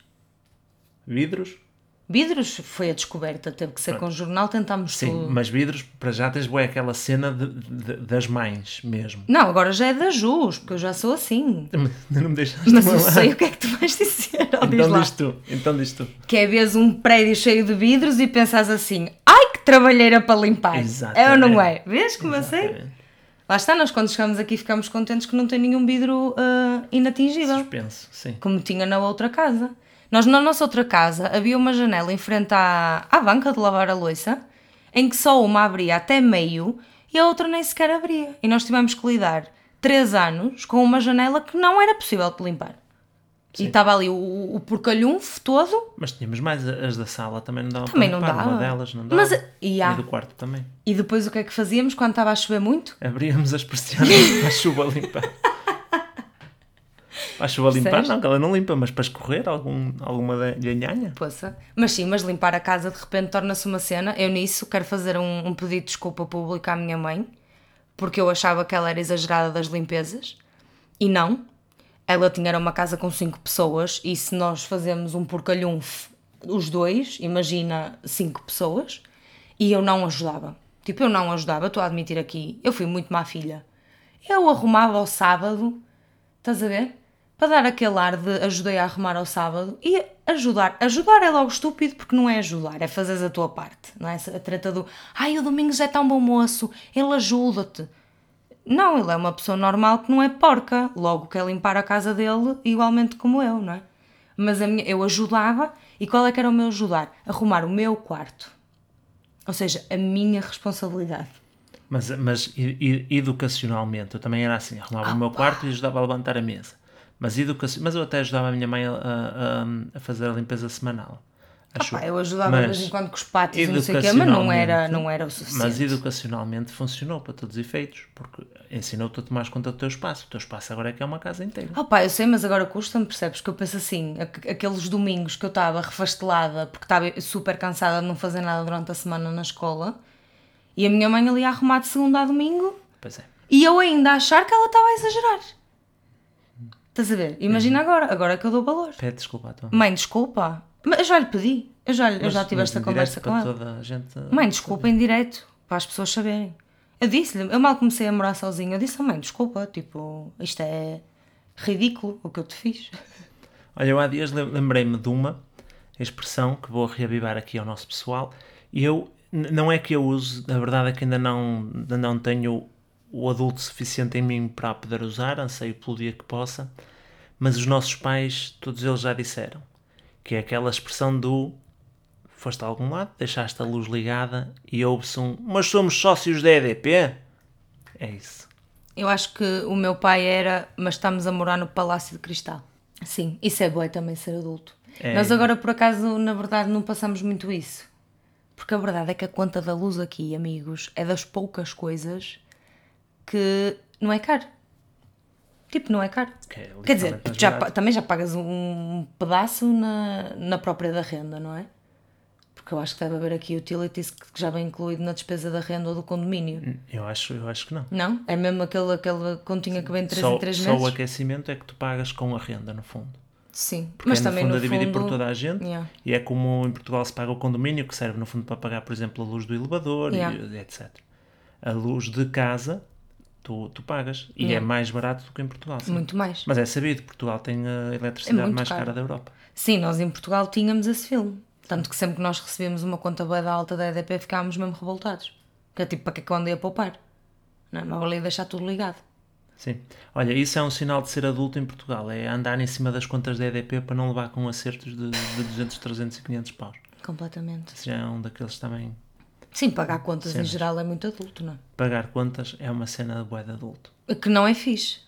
Vidros? Vidros foi a descoberta, teve que ser com jornal, tentámos Sim, tudo. mas vidros, para já tens bué aquela cena de- de- das mães mesmo. Não, agora já é da Jus, porque eu já sou assim. Não me deixaste Mas eu sei o que é que tu vais dizer. diz Então lá. diz tu, então diz tu. Que é vês um prédio cheio de vidros e pensas assim, ai que trabalheira para limpar. É ou não é? Vês como? Exatamente. Lá está, nós quando chegamos aqui ficamos contentes que não tem nenhum vidro ah, inatingível. Suspenso, sim. como tinha na outra casa. Nós, na nossa outra casa, havia uma janela em frente à, à banca de lavar a louça, em que só uma abria até meio e a outra nem sequer abria. E nós tivemos que lidar três anos com uma janela que não era possível de limpar. E estava ali o, o porcalhunfo todo. Mas tínhamos mais as da sala, também não dava Também para não limpar. dava. Uma delas não dava. Mas, e há- do quarto também. E depois o que é que fazíamos quando estava a chover muito? Abríamos as persianas para a chuva limpar. A chuva limpar, não, que ela não limpa, mas para escorrer algum, alguma ganhanha. Poça. Mas sim, mas limpar a casa de repente torna-se uma cena. Eu nisso quero fazer um, um pedido de desculpa público à minha mãe, porque eu achava que ela era exagerada das limpezas. E não. Ela tinha era uma casa com cinco pessoas e se nós fazemos um porcalhunfo, os dois, imagina cinco pessoas, e eu não ajudava. Tipo, eu não ajudava, estou a admitir aqui. Eu fui muito má filha. Eu arrumava ao sábado, estás a ver? Para dar aquele ar de ajudei a arrumar ao sábado e ajudar. Ajudar é logo estúpido porque não é ajudar, é fazeres a tua parte. Não é treta do ai, o Domingos é tão bom moço, ele ajuda-te. Não, ele é uma pessoa normal que não é porca, logo quer limpar a casa dele igualmente como eu, não é? Mas a minha, eu ajudava e qual é que era o meu ajudar? Arrumar o meu quarto. Ou seja, a minha responsabilidade. Mas, mas educacionalmente, eu também era assim, arrumava o meu quarto e ajudava a levantar a mesa. Mas, educaci... mas eu até ajudava a minha mãe a, a- a fazer a limpeza semanal. Acho- eu ajudava de Mas vez em quando com os pátios e não sei o quê, mas não era, não era o suficiente. Mas educacionalmente funcionou para todos os efeitos, porque ensinou-te a tomar conta do teu espaço. O teu espaço agora é que é uma casa inteira. Pá, eu sei, mas agora custa-me, percebes? Que eu penso assim, aqu- aqueles domingos que eu estava refastelada porque estava super cansada de não fazer nada durante a semana na escola e a minha mãe ali a arrumar de segunda a domingo Pois é. e eu ainda a achar que ela estava a exagerar. Estás a ver? Imagina agora, agora é que eu dou valor. Pede desculpa à tua Mãe, desculpa, Mas eu já lhe pedi. Eu já, eu Mas- já tive esta conversa com para ela. toda a gente Mãe, desculpa em direto, para as pessoas saberem. Eu disse-lhe, eu mal comecei a morar sozinha, eu disse, mãe, desculpa, tipo, isto é ridículo o que eu te fiz. Olha, eu há dias lem- lembrei-me de uma expressão que vou reavivar aqui ao nosso pessoal e eu, n- não é que eu use, na verdade é que ainda não, ainda não tenho o adulto suficiente em mim para a poder usar, anseio pelo dia que possa, mas os nossos pais, todos eles já disseram, que é aquela expressão do foste a algum lado, deixaste a luz ligada e ouve-se um mas somos sócios da EDP? É isso. Eu acho que o meu pai era, mas estamos a morar no Palácio de Cristal. Sim, isso é bom também ser adulto. É. Nós agora, por acaso, na verdade, não passamos muito isso. Porque a verdade é que a conta da luz aqui, amigos, é das poucas coisas que não é caro. Tipo, não é caro. É Quer dizer, já, também já pagas um pedaço na, na própria da renda, não é? Porque eu acho que deve haver aqui utilities que já vem incluído na despesa da renda ou do condomínio. Eu acho, eu acho que não. Não? É mesmo aquele, aquela continha que vem de 3 Só, em 3 só meses? o aquecimento é que tu pagas com a renda, no fundo. Sim, Porque mas é, também no fundo no a dividir fundo... por toda a gente. Yeah. E é como em Portugal se paga o condomínio, que serve no fundo para pagar, por exemplo, a luz do elevador Yeah. e etc. A luz de casa, tu, tu pagas. E Yeah. é mais barato do que em Portugal. sim. Muito mais. Mas é sabido, Portugal tem a eletricidade muito mais caro. cara da Europa. Sim, nós em Portugal tínhamos esse filme. Tanto que sempre que nós recebemos uma conta bem alta da EDP ficámos mesmo revoltados. Que é tipo, para que é que eu andei a poupar? Não, é? mas valia deixar tudo ligado. Sim. Olha, isso é um sinal de ser adulto em Portugal. É andar em cima das contas da EDP para não levar com acertos de, de 200, 300 e 500 paus. Completamente. Isso já é um daqueles também. Sim, pagar contas Cenas. em geral é muito adulto, não Pagar contas é uma cena de bué de adulto. é? Que não é fixe.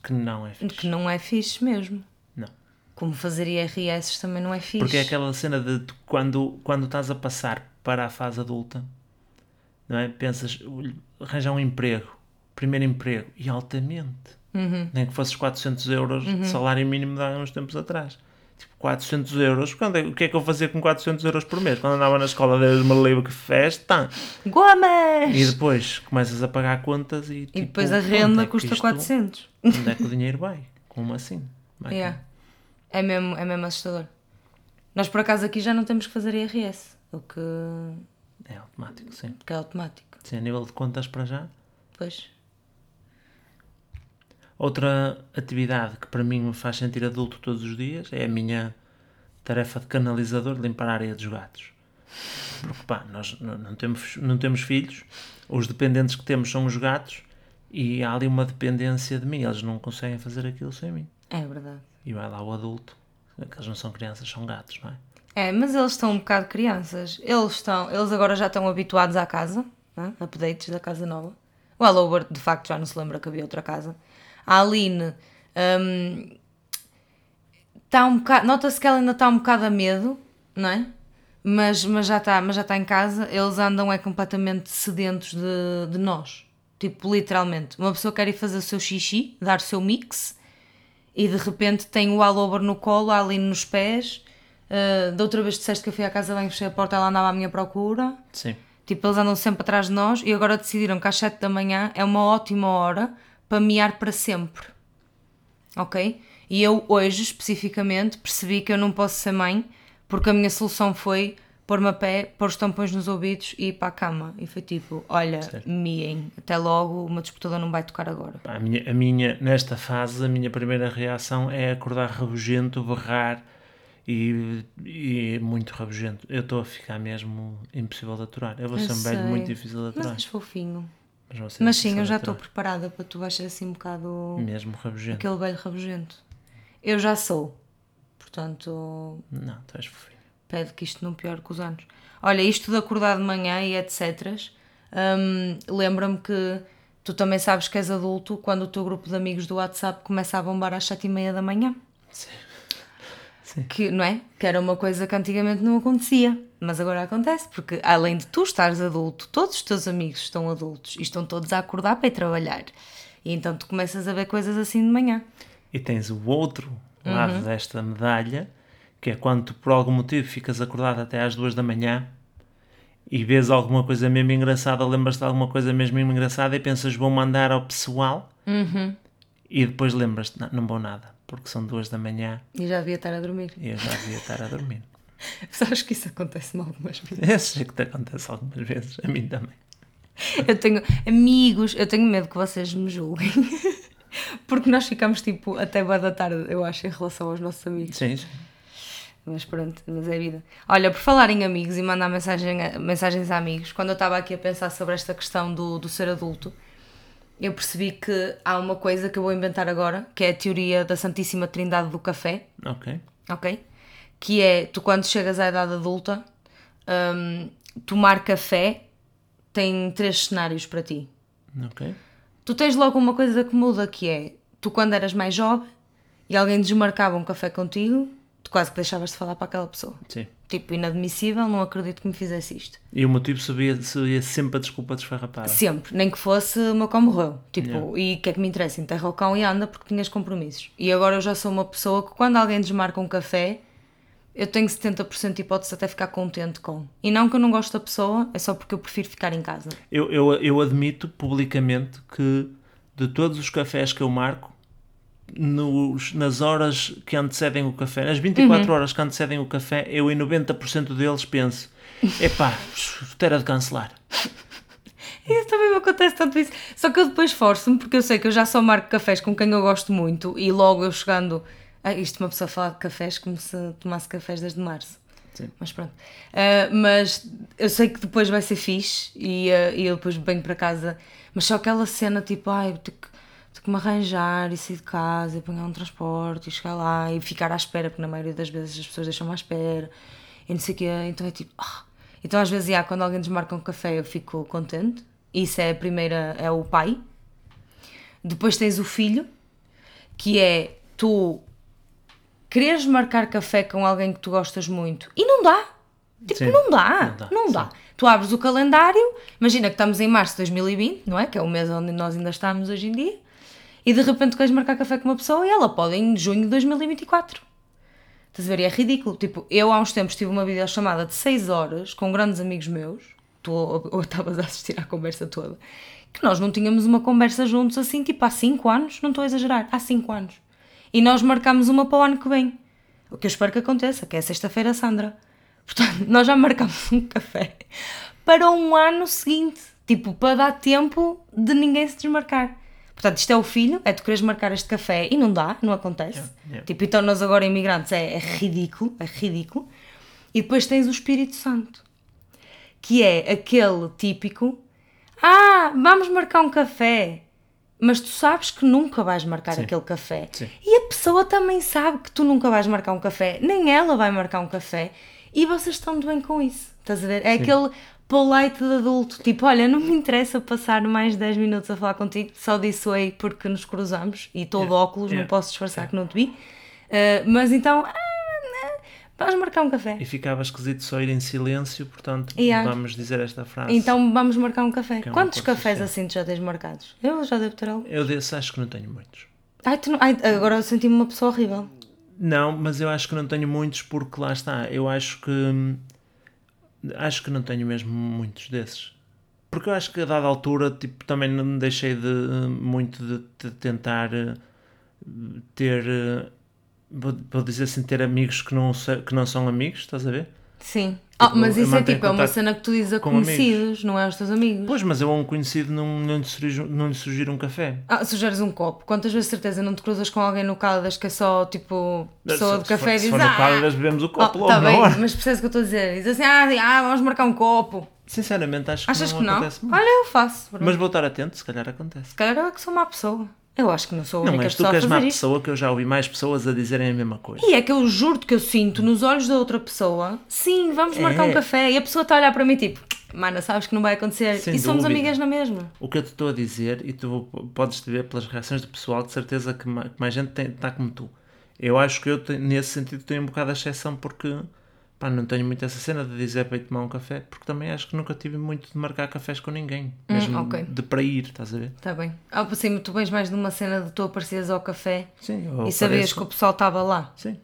Que não é fixe. Que não é fixe mesmo. Não. Como fazer IRS também não é fixe. Porque é aquela cena de quando, quando estás a passar para a fase adulta, não é? Pensas, "Ui, arranjar um emprego, primeiro emprego, e altamente. Uhum. Nem que fosses 400 euros de salário mínimo de há uns tempos atrás. Tipo, 400 euros. Quando é- o que é que eu fazia com 400 euros por mês? Quando andava na escola, Deus me livre, que festa! Gomes! E depois começas a pagar contas e. E tipo, depois a onde renda é custa isto- 400. Onde é que o dinheiro vai? Como assim? Vai Yeah. É, mesmo, é mesmo assustador. Nós por acaso aqui já não temos que fazer IRS, o que, É automático, sim. que é automático. Sim, a nível de contas para já. Pois. Outra atividade que para mim me faz sentir adulto todos os dias é a minha tarefa de canalizador de limpar a área dos gatos. Porque pá, nós não temos, não temos filhos, os dependentes que temos são os gatos e há ali uma dependência de mim, eles não conseguem fazer aquilo sem mim. É verdade. E vai lá o adulto, que eles não são crianças, são gatos, não é? É, mas eles estão um bocado crianças. Eles estão, eles agora já estão habituados à casa, né? updates da casa nova. O Allover, de facto, já não se lembra que havia outra casa. A Aline hum, está um bocado, nota-se que ela ainda está um bocado a medo, não é? Mas, mas já está, mas já está em casa. Eles andam é completamente sedentos de, de nós. Tipo, literalmente. Uma pessoa quer ir fazer o seu xixi, dar o seu mix, e de repente tem o Allover no colo, a Aline nos pés. Uh, da outra vez disseste que eu fui à casa banho, fechei a porta, ela andava à minha procura. Sim. Tipo, eles andam sempre atrás de nós e agora decidiram que às 7 da manhã é uma ótima hora para miar para sempre. Ok? E eu hoje, especificamente, percebi que eu não posso ser mãe porque a minha solução foi pôr-me a pé, pôr os tampões nos ouvidos e ir para a cama. E foi tipo, olha, miem, até logo, o meu disputador não vai tocar agora. A minha, a minha, nesta fase, a minha primeira reação é acordar rabugento, berrar e, e muito rabugento. Eu estou a ficar mesmo impossível de aturar. Eu vou Eu ser um velho muito difícil de Mas aturar. és fofinho. Mas, Mas sim, eu já estou preparada para tu vais ser assim um bocado Mesmo rabugento. aquele velho rabugento. Eu já sou. Portanto, Não, tu és fofinho. pede que isto não piore com os anos. Olha, isto de acordar de manhã e etc. hum, Lembra-me que tu também sabes que és adulto quando o teu grupo de amigos do WhatsApp começa a bombar às sete e meia da manhã. Sim. Que, não é? Que era uma coisa que antigamente não acontecia. Mas agora acontece, porque além de tu estares adulto, todos os teus amigos estão adultos e estão todos a acordar para ir trabalhar. E então tu começas a ver coisas assim de manhã. E tens o outro lado Uhum. desta medalha, que é quando tu, por algum motivo, ficas acordado até às duas da manhã e vês alguma coisa mesmo engraçada, lembras-te de alguma coisa mesmo engraçada e pensas, vou mandar ao pessoal Uhum. e depois lembras-te, não, não vou nada, porque são duas da manhã E já devia estar a dormir. e eu já devia estar a dormir. Sabes que isso acontece-me algumas vezes. Eu sei que te acontece algumas vezes, a mim também. Eu tenho amigos, eu tenho medo que vocês me julguem. Porque nós ficamos tipo até boa da tarde, eu acho, em relação aos nossos amigos. Sim, sim. Mas pronto, mas é vida. Olha, por falar em amigos e mandar mensagem, a- mensagens a amigos, quando eu estava aqui a pensar sobre esta questão do, do ser adulto, eu percebi que há uma coisa que eu vou inventar agora, que é a teoria da Santíssima Trindade do Café, Ok. ok? Que é, tu quando chegas à idade adulta, hum, tomar café tem três cenários para ti. Ok. Tu tens logo uma coisa que muda, que é, tu quando eras mais jovem e alguém desmarcava um café contigo, tu quase que deixavas de falar para aquela pessoa. Sim. Tipo, inadmissível, não acredito que me fizesse isto. E o motivo seria, seria sempre a desculpa desfarrapada. Sempre, nem que fosse o meu cão morreu. Tipo, Yeah. e o que é que me interessa? Enterra o cão e anda porque tinhas compromissos. E agora eu já sou uma pessoa que quando alguém desmarca um café, eu tenho 70% de hipótese de até ficar contente com. E não que eu não gosto da pessoa, é só porque eu prefiro ficar em casa. Eu, eu, eu admito publicamente que de todos os cafés que eu marco, nos, nas horas que antecedem o café, nas 24 Uhum. horas que antecedem o café, eu em 90% deles penso: epá, era de cancelar. Isso também me acontece tanto isso. Só que eu depois forço-me, porque eu sei que eu já só marco cafés com quem eu gosto muito e logo eu chegando. Ah, isto uma pessoa a falar de cafés como se tomasse cafés desde março. Sim. Mas pronto. Ah, mas eu sei que depois vai ser fixe e, ah, e eu depois venho para casa. Mas só aquela cena tipo, ai, eu tenho que, me arranjar e sair de casa e apanhar um transporte e chegar lá e ficar à espera, porque na maioria das vezes as pessoas deixam-me à espera e não sei o quê. Então é tipo, ah. Então às vezes, já, quando alguém desmarca um café, eu fico contente. Isso é a primeira, é o pai. Depois tens o filho, que é tu quereres marcar café com alguém que tu gostas muito e não dá. Tipo, Sim. não dá. Não Não dá, dá. Tu abres o calendário, imagina que estamos em março de 2020, não é? Que é o mês onde nós ainda estamos hoje em dia, e de repente queres marcar café com uma pessoa e ela pode em junho de 2024. Estás a ver? E é ridículo. Tipo, eu há uns tempos tive uma videochamada de 6 horas com grandes amigos meus, tu ou estavas a assistir à conversa toda, que nós não tínhamos uma conversa juntos assim, tipo há 5 anos, não estou a exagerar, há 5 anos. E nós marcámos uma para o ano que vem. O que eu espero que aconteça, que é sexta-feira, Sandra. Portanto, nós já marcámos um café para um ano seguinte, tipo, para dar tempo de ninguém se desmarcar. Portanto, isto é o filho, é tu queres marcar este café e não dá, não acontece. yeah. Tipo, então nós agora imigrantes é, é ridículo, é ridículo. E depois tens o Espírito Santo, que é aquele típico, ah, vamos marcar um café. Mas tu sabes que nunca vais marcar aquele café. Sim. E a pessoa também sabe que tu nunca vais marcar um café, nem ela vai marcar um café. E vocês estão de bem com isso. Estás a ver? É aquele polite de adulto. Tipo, olha, não me interessa passar mais 10 minutos a falar contigo, só disse oi porque nos cruzamos e estou de Yeah. óculos, não Yeah. posso disfarçar que não te vi. Uh, mas então, ah, né, vamos marcar um café. E ficava esquisito só ir em silêncio, portanto, Yeah. vamos dizer esta frase. Então vamos marcar um café. É Quantos cafés social. assim tu já tens marcados? Eu já devo ter algo. Eu desse acho que não tenho muitos. Ai, tu não- ai, agora eu senti-me uma pessoa horrível. Não, mas eu acho que não tenho muitos porque lá está. Eu acho que. Acho que não tenho mesmo muitos desses. Porque eu acho que a dada altura tipo, também não deixei de muito de, tentar eh, ter. eh, Vou, dizer assim, ter amigos que não, que não são amigos, estás a ver? Sim. Tipo, mas isso é tipo, é uma cena que tu dizes a conhecidos, não é aos teus amigos. Pois, mas eu a um conhecido não, não, lhe surgir, não lhe surgir um café. Ah, sugeres um copo. Quantas vezes certeza não te cruzas com alguém no Caldas que é só tipo pessoa Se- de café e se diz for no ah, Caldas, bebemos o copo oh, logo tá bem, hora. mas percebes o que eu estou a dizer? Diz assim, ah, ah, vamos marcar um copo. Sinceramente, acho que Achas não que não? acontece muito. Olha, eu faço. Mas vou estar atento, se calhar acontece. Se calhar eu é que sou má pessoa. Eu acho que não sou a Não única és tu pessoa que a és má isto. pessoa que eu já ouvi mais pessoas a dizerem a mesma coisa. E é que eu juro que eu sinto nos olhos da outra pessoa, sim, vamos marcar um É. café. E a pessoa está a olhar para mim tipo, mana, sabes que não vai acontecer. Sem e somos dúvida. amigas na mesma. O que eu te estou a dizer, e tu podes te ver pelas reações do pessoal, de certeza que ma- que mais gente está como tu. Eu acho que eu, nesse sentido, tenho um bocado a exceção porque pá, não tenho muito essa cena de dizer para ir tomar um café, porque também acho que nunca tive muito de marcar cafés com ninguém. Mesmo Hum, ok. de para ir, estás a ver? Está bem. Ah, sim, tu vens mais de uma cena de tu aparecias ao café Sim, e sabias apareço- que o pessoal estava lá. Sim.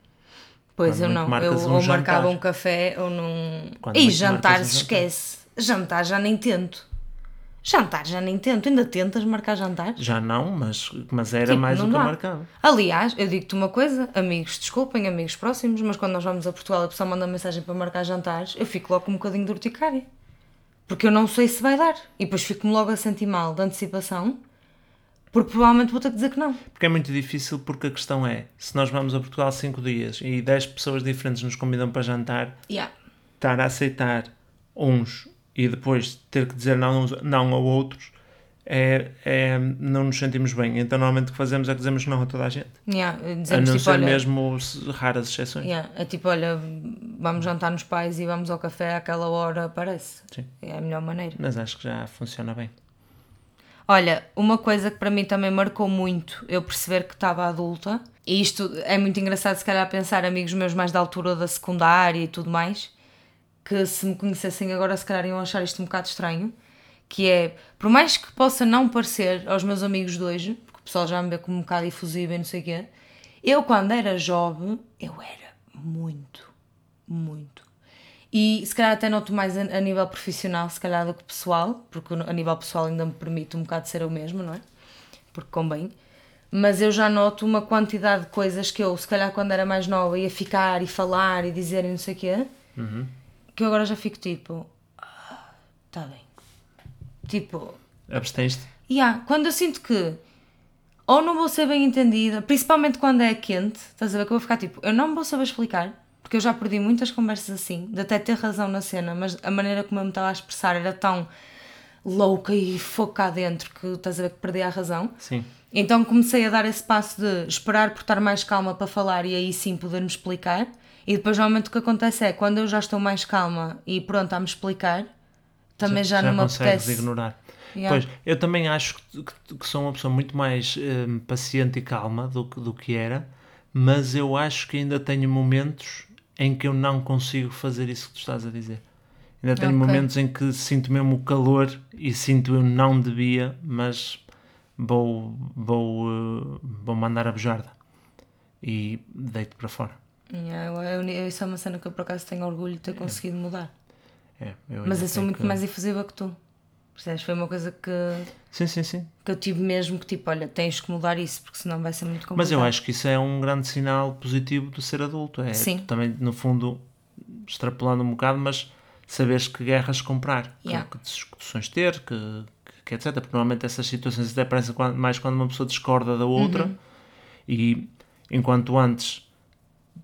Pois Quando eu não. Eu um ou marcava um café ou não. Quando E jantar se esquece. Jantar já nem tento. Jantar já nem tento, ainda tentas marcar jantar? Já não, mas, mas era Tipo, mais o que eu dá. marcava. Aliás, eu digo-te uma coisa, amigos, desculpem, amigos próximos, mas quando nós vamos a Portugal e a pessoa manda mensagem para marcar jantares, eu fico logo com um bocadinho de urticária. Porque eu não sei se vai dar. E depois fico-me logo a sentir mal de antecipação, porque provavelmente vou ter que dizer que não. Porque é muito difícil, porque a questão é: se nós vamos a Portugal 5 dias e 10 pessoas diferentes nos convidam para jantar, Yeah. estar a aceitar uns e depois ter que dizer não, não a outros, é, é- não nos sentimos bem. Então, normalmente o que fazemos é que dizemos não a toda a gente. Yeah. A não tipo, ser olha, mesmo raras exceções. yeah, é tipo, olha, vamos jantar nos pais e vamos ao café àquela hora, parece. Sim. É a melhor maneira. Mas acho que já funciona bem. Olha, uma coisa que para mim também marcou muito eu perceber que estava adulta, e isto é muito engraçado se calhar pensar amigos meus mais da altura da secundária e tudo mais, que se me conhecessem agora se calhar iam achar isto um bocado estranho, que é, por mais que possa não parecer aos meus amigos de hoje, porque o pessoal já me vê como um bocado efusivo e não sei o quê, eu quando era jovem, eu era muito, muito. E se calhar até noto mais a, a nível profissional, se calhar do que pessoal, porque a nível pessoal ainda me permite um bocado ser eu mesmo, não é? Porque convém. Mas eu já noto uma quantidade de coisas que eu, se calhar quando era mais nova, ia ficar e falar e dizer e não sei o quê, que eu agora já fico tipo, ah, tá bem. Tipo, Abstens-te? Yeah, quando eu sinto que ou não vou ser bem entendida, principalmente quando é quente, estás a ver que eu vou ficar tipo, eu não me vou saber explicar, porque eu já perdi muitas conversas assim, de até ter razão na cena, mas a maneira como eu me estava a expressar era tão louca e fogo cá dentro que estás a ver que perdi a razão. Sim. Então comecei a dar esse passo de esperar por estar mais calma para falar e aí sim poder-me explicar. E depois normalmente o que acontece é quando eu já estou mais calma e pronta a me explicar, também já, não me apetece. ignorar. Yeah. Pois, eu também acho que, que- sou uma pessoa muito mais hum, paciente e calma do, que- do que era, mas eu acho que ainda tenho momentos em que eu não consigo fazer isso que tu estás a dizer. Ainda tenho Ok. momentos em que sinto mesmo o calor e sinto eu não devia, mas vou, vou, uh, vou mandar a bujarda e deito para fora. Yeah, eu, eu- isso é uma cena que eu por acaso tenho orgulho de ter conseguido mudar. É, eu Mas eu sou muito que- mais efusiva que tu. Percebes? Foi uma coisa que, Sim, sim, sim. que eu tive mesmo que tipo, olha, tens que mudar isso porque senão vai ser muito complicado. Mas eu acho que isso é um grande sinal positivo do ser adulto. É Sim. também, no fundo, extrapolando um bocado, mas saberes que guerras comprar, que- Yeah. que, discussões ter, que, que, que etc. Porque normalmente essas situações até aparecem mais quando uma pessoa discorda da outra Uhum. e enquanto antes.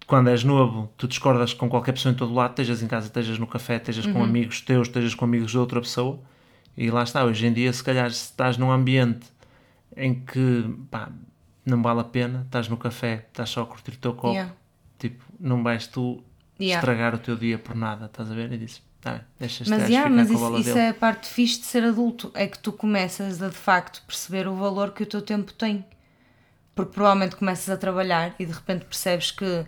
Quando és novo, tu discordas com qualquer pessoa em todo lado, estejas em casa, estejas no café, estejas Uhum. com amigos teus, estejas com amigos de outra pessoa, e lá está. Hoje em dia, se calhar, se estás num ambiente em que pá, não vale a pena, estás no café, estás só a curtir o teu copo, Yeah. tipo, não vais tu Yeah. estragar o teu dia por nada, estás a ver? E disse, tá bem, deixa Mas, yeah, mas isso, isso é a parte fixe de ser adulto, é que tu começas a de facto perceber o valor que o teu tempo tem. Porque provavelmente começas a trabalhar e de repente percebes que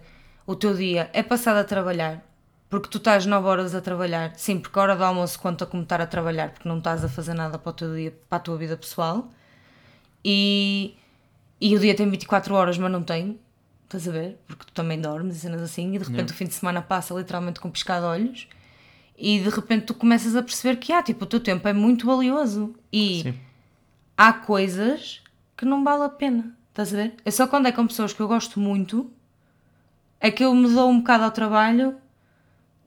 o teu dia é passado a trabalhar, porque tu estás 9 horas a trabalhar, sim, porque a hora do almoço conta como estar a trabalhar, porque não estás a fazer nada para o teu dia, para a tua vida pessoal, e, e o dia tem 24 horas, mas não tem, estás a ver? Porque tu também dormes e cenas assim, e de repente o fim de semana passa literalmente com piscar de olhos, e de repente tu começas a perceber que, ah, tipo, o teu tempo é muito valioso, e Sim. há coisas que não vale a pena, estás a ver? É só quando é com pessoas que eu gosto muito, é que eu me dou um bocado ao trabalho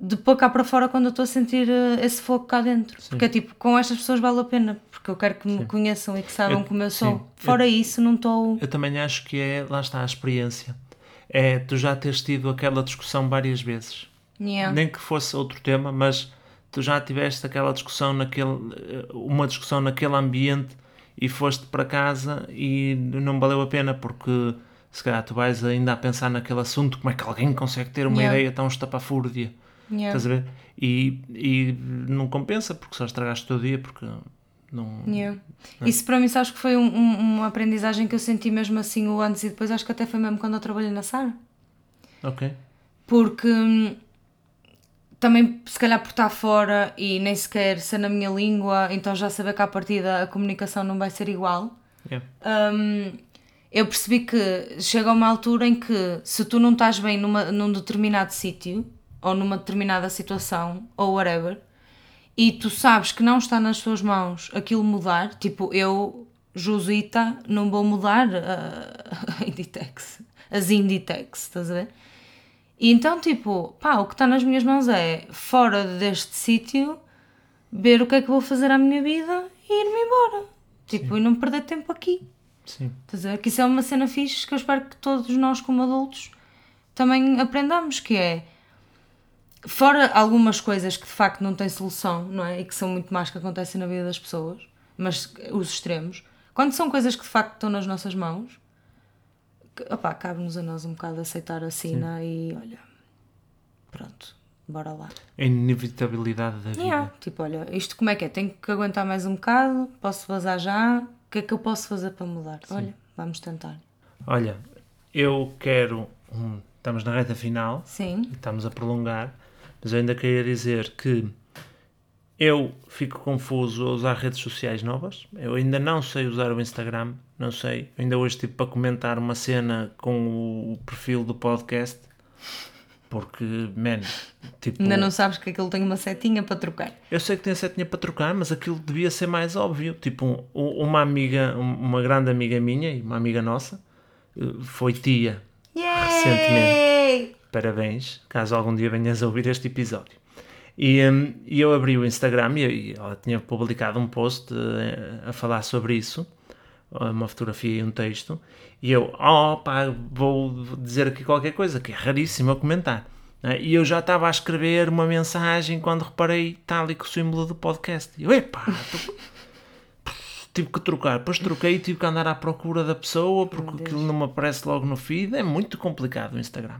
de pôr cá para fora quando eu estou a sentir eh, esse fogo cá dentro. Porque é tipo, com estas pessoas vale a pena, porque eu quero que me conheçam e que saibam Eu- como eu sou. sim. Fora isso, não estou. Eu também acho que é, lá está a experiência. É tu já teres tido aquela discussão várias vezes. Yeah. Nem que fosse outro tema, mas tu já tiveste aquela discussão naquele, eh, uma discussão naquele ambiente e foste para casa e não valeu a pena porque se calhar tu vais ainda a pensar naquele assunto, como é que alguém consegue ter uma Yeah. ideia tão estapafúrdia, Yeah. estás a ver? E, e não compensa porque só estragaste o teu dia porque não... Yeah. Isso para mim, sabes que foi um- um- uma aprendizagem que eu senti mesmo assim o antes e depois, acho que até foi mesmo quando eu trabalhei na Sara. Ok, porque hum, também se calhar por estar fora e nem sequer ser na minha língua, então já saber que à partida a comunicação não vai ser igual. yeah. hum, eu percebi que chega uma altura em que se tu não estás bem numa, num determinado sítio ou numa determinada situação ou whatever e tu sabes que não está nas tuas mãos aquilo mudar, tipo, eu, Josita, não vou mudar a, a Inditex, as Inditex, estás a ver? E então, tipo, pá, o que está nas minhas mãos é, fora deste sítio, ver o que é que vou fazer à minha vida e ir-me embora. Tipo, e não perder tempo aqui. Sim. Estás a ver? Que isso é uma cena fixe que eu espero que todos nós, como adultos, também aprendamos, que é fora algumas coisas que de facto não têm solução, não é? E que são muito mais que acontecem na vida das pessoas, mas os extremos, quando são coisas que de facto estão nas nossas mãos, que, opá, cabe-nos a nós um bocado aceitar a sina e olha, pronto, bora lá. A inevitabilidade da vida. Yeah, tipo, olha, isto como é que é? Tenho que aguentar mais um bocado, posso vazar já, o que é que eu posso fazer para mudar? Olha, vamos tentar. Olha, eu quero. um- estamos na reta final, Sim, estamos a prolongar, mas eu ainda queria dizer que eu fico confuso a usar redes sociais novas. Eu ainda não sei usar o Instagram, não sei. Ainda hoje tive para comentar uma cena com o perfil do podcast, porque, man, tipo. ainda não sabes que aquilo tem uma setinha para trocar. Eu sei que tem setinha para trocar, mas aquilo devia ser mais óbvio. Tipo, um- uma amiga, um- uma grande amiga minha e uma amiga nossa, eh, foi tia recentemente. Parabéns, caso algum dia venhas a ouvir este episódio. E, e eu abri o Instagram e, e ela tinha publicado um post eh, a falar sobre isso, uma fotografia e um texto, e eu, oh pá, vou dizer aqui qualquer coisa, que é raríssimo eu comentar. né? E eu já estava a escrever uma mensagem quando reparei tal e que o símbolo do podcast. E eu, epá, tô- tive que trocar. Depois troquei e tive que andar à procura da pessoa porque aquilo não me aparece logo no feed. É muito complicado o Instagram.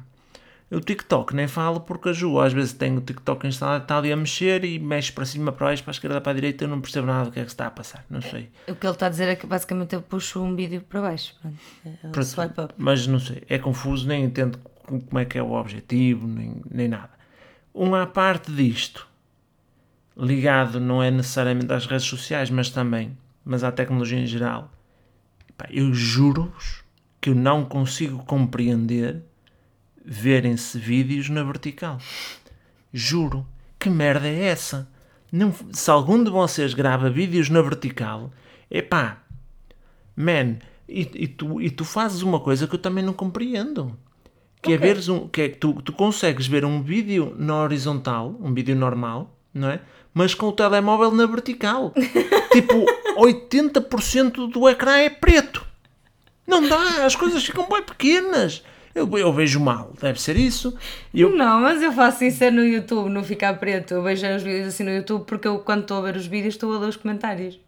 O TikTok nem falo porque a Ju às vezes tem o TikTok instalado, está ali a mexer e mexe para cima, para baixo, para a esquerda, para a direita. Eu não percebo nada do que é que se está a passar. Não sei. O que ele está a dizer é que basicamente eu puxo um vídeo para baixo. Pronto. Swipe up. Mas não sei, é confuso, nem entendo como é que é o objetivo, nem, nem nada. Uma parte disto, ligado não é necessariamente às redes sociais, mas também, mas à tecnologia em geral, eu juro-vos que eu não consigo compreender verem-se vídeos na vertical. Juro. Que merda é essa? Não, se algum de vocês grava vídeos na vertical, epá, Man, e, e tu, e tu fazes uma coisa que eu também não compreendo. Que é veres um. Que é tu, tu consegues ver um vídeo na horizontal, um vídeo normal, não é? Mas com o telemóvel na vertical. tipo, 80% do ecrã é preto. Não dá, as coisas ficam bem pequenas. Eu, eu vejo mal, deve ser isso. Eu, Não, mas eu faço isso é no YouTube, não ficar preto. Eu vejo os vídeos assim no YouTube porque eu, quando estou a ver os vídeos, estou a ler os comentários.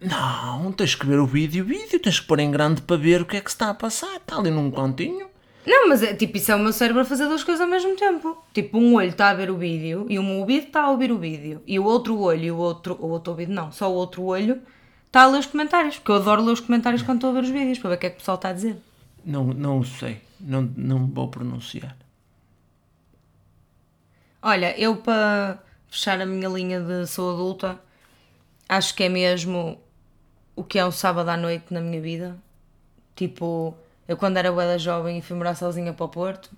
não, tens que ver o vídeo, o vídeo, tens que pôr em grande para ver o que é que se está a passar. Está ali num cantinho. Não, mas é tipo, isso é o meu cérebro a fazer duas coisas ao mesmo tempo. Tipo, um olho está a ver o vídeo e um ouvido está a ouvir o vídeo. E o outro olho e o outro. O outro ouvido não, só o outro olho está a ler os comentários. Porque eu adoro ler os comentários quando estou a ver os vídeos para ver o que é que o pessoal está a dizer. Não, não sei, não, não vou pronunciar. Olha, eu para fechar a minha linha de sou adulta, acho que é mesmo o que é um sábado à noite na minha vida. Tipo, eu quando era da jovem e fui morar sozinha para o Porto,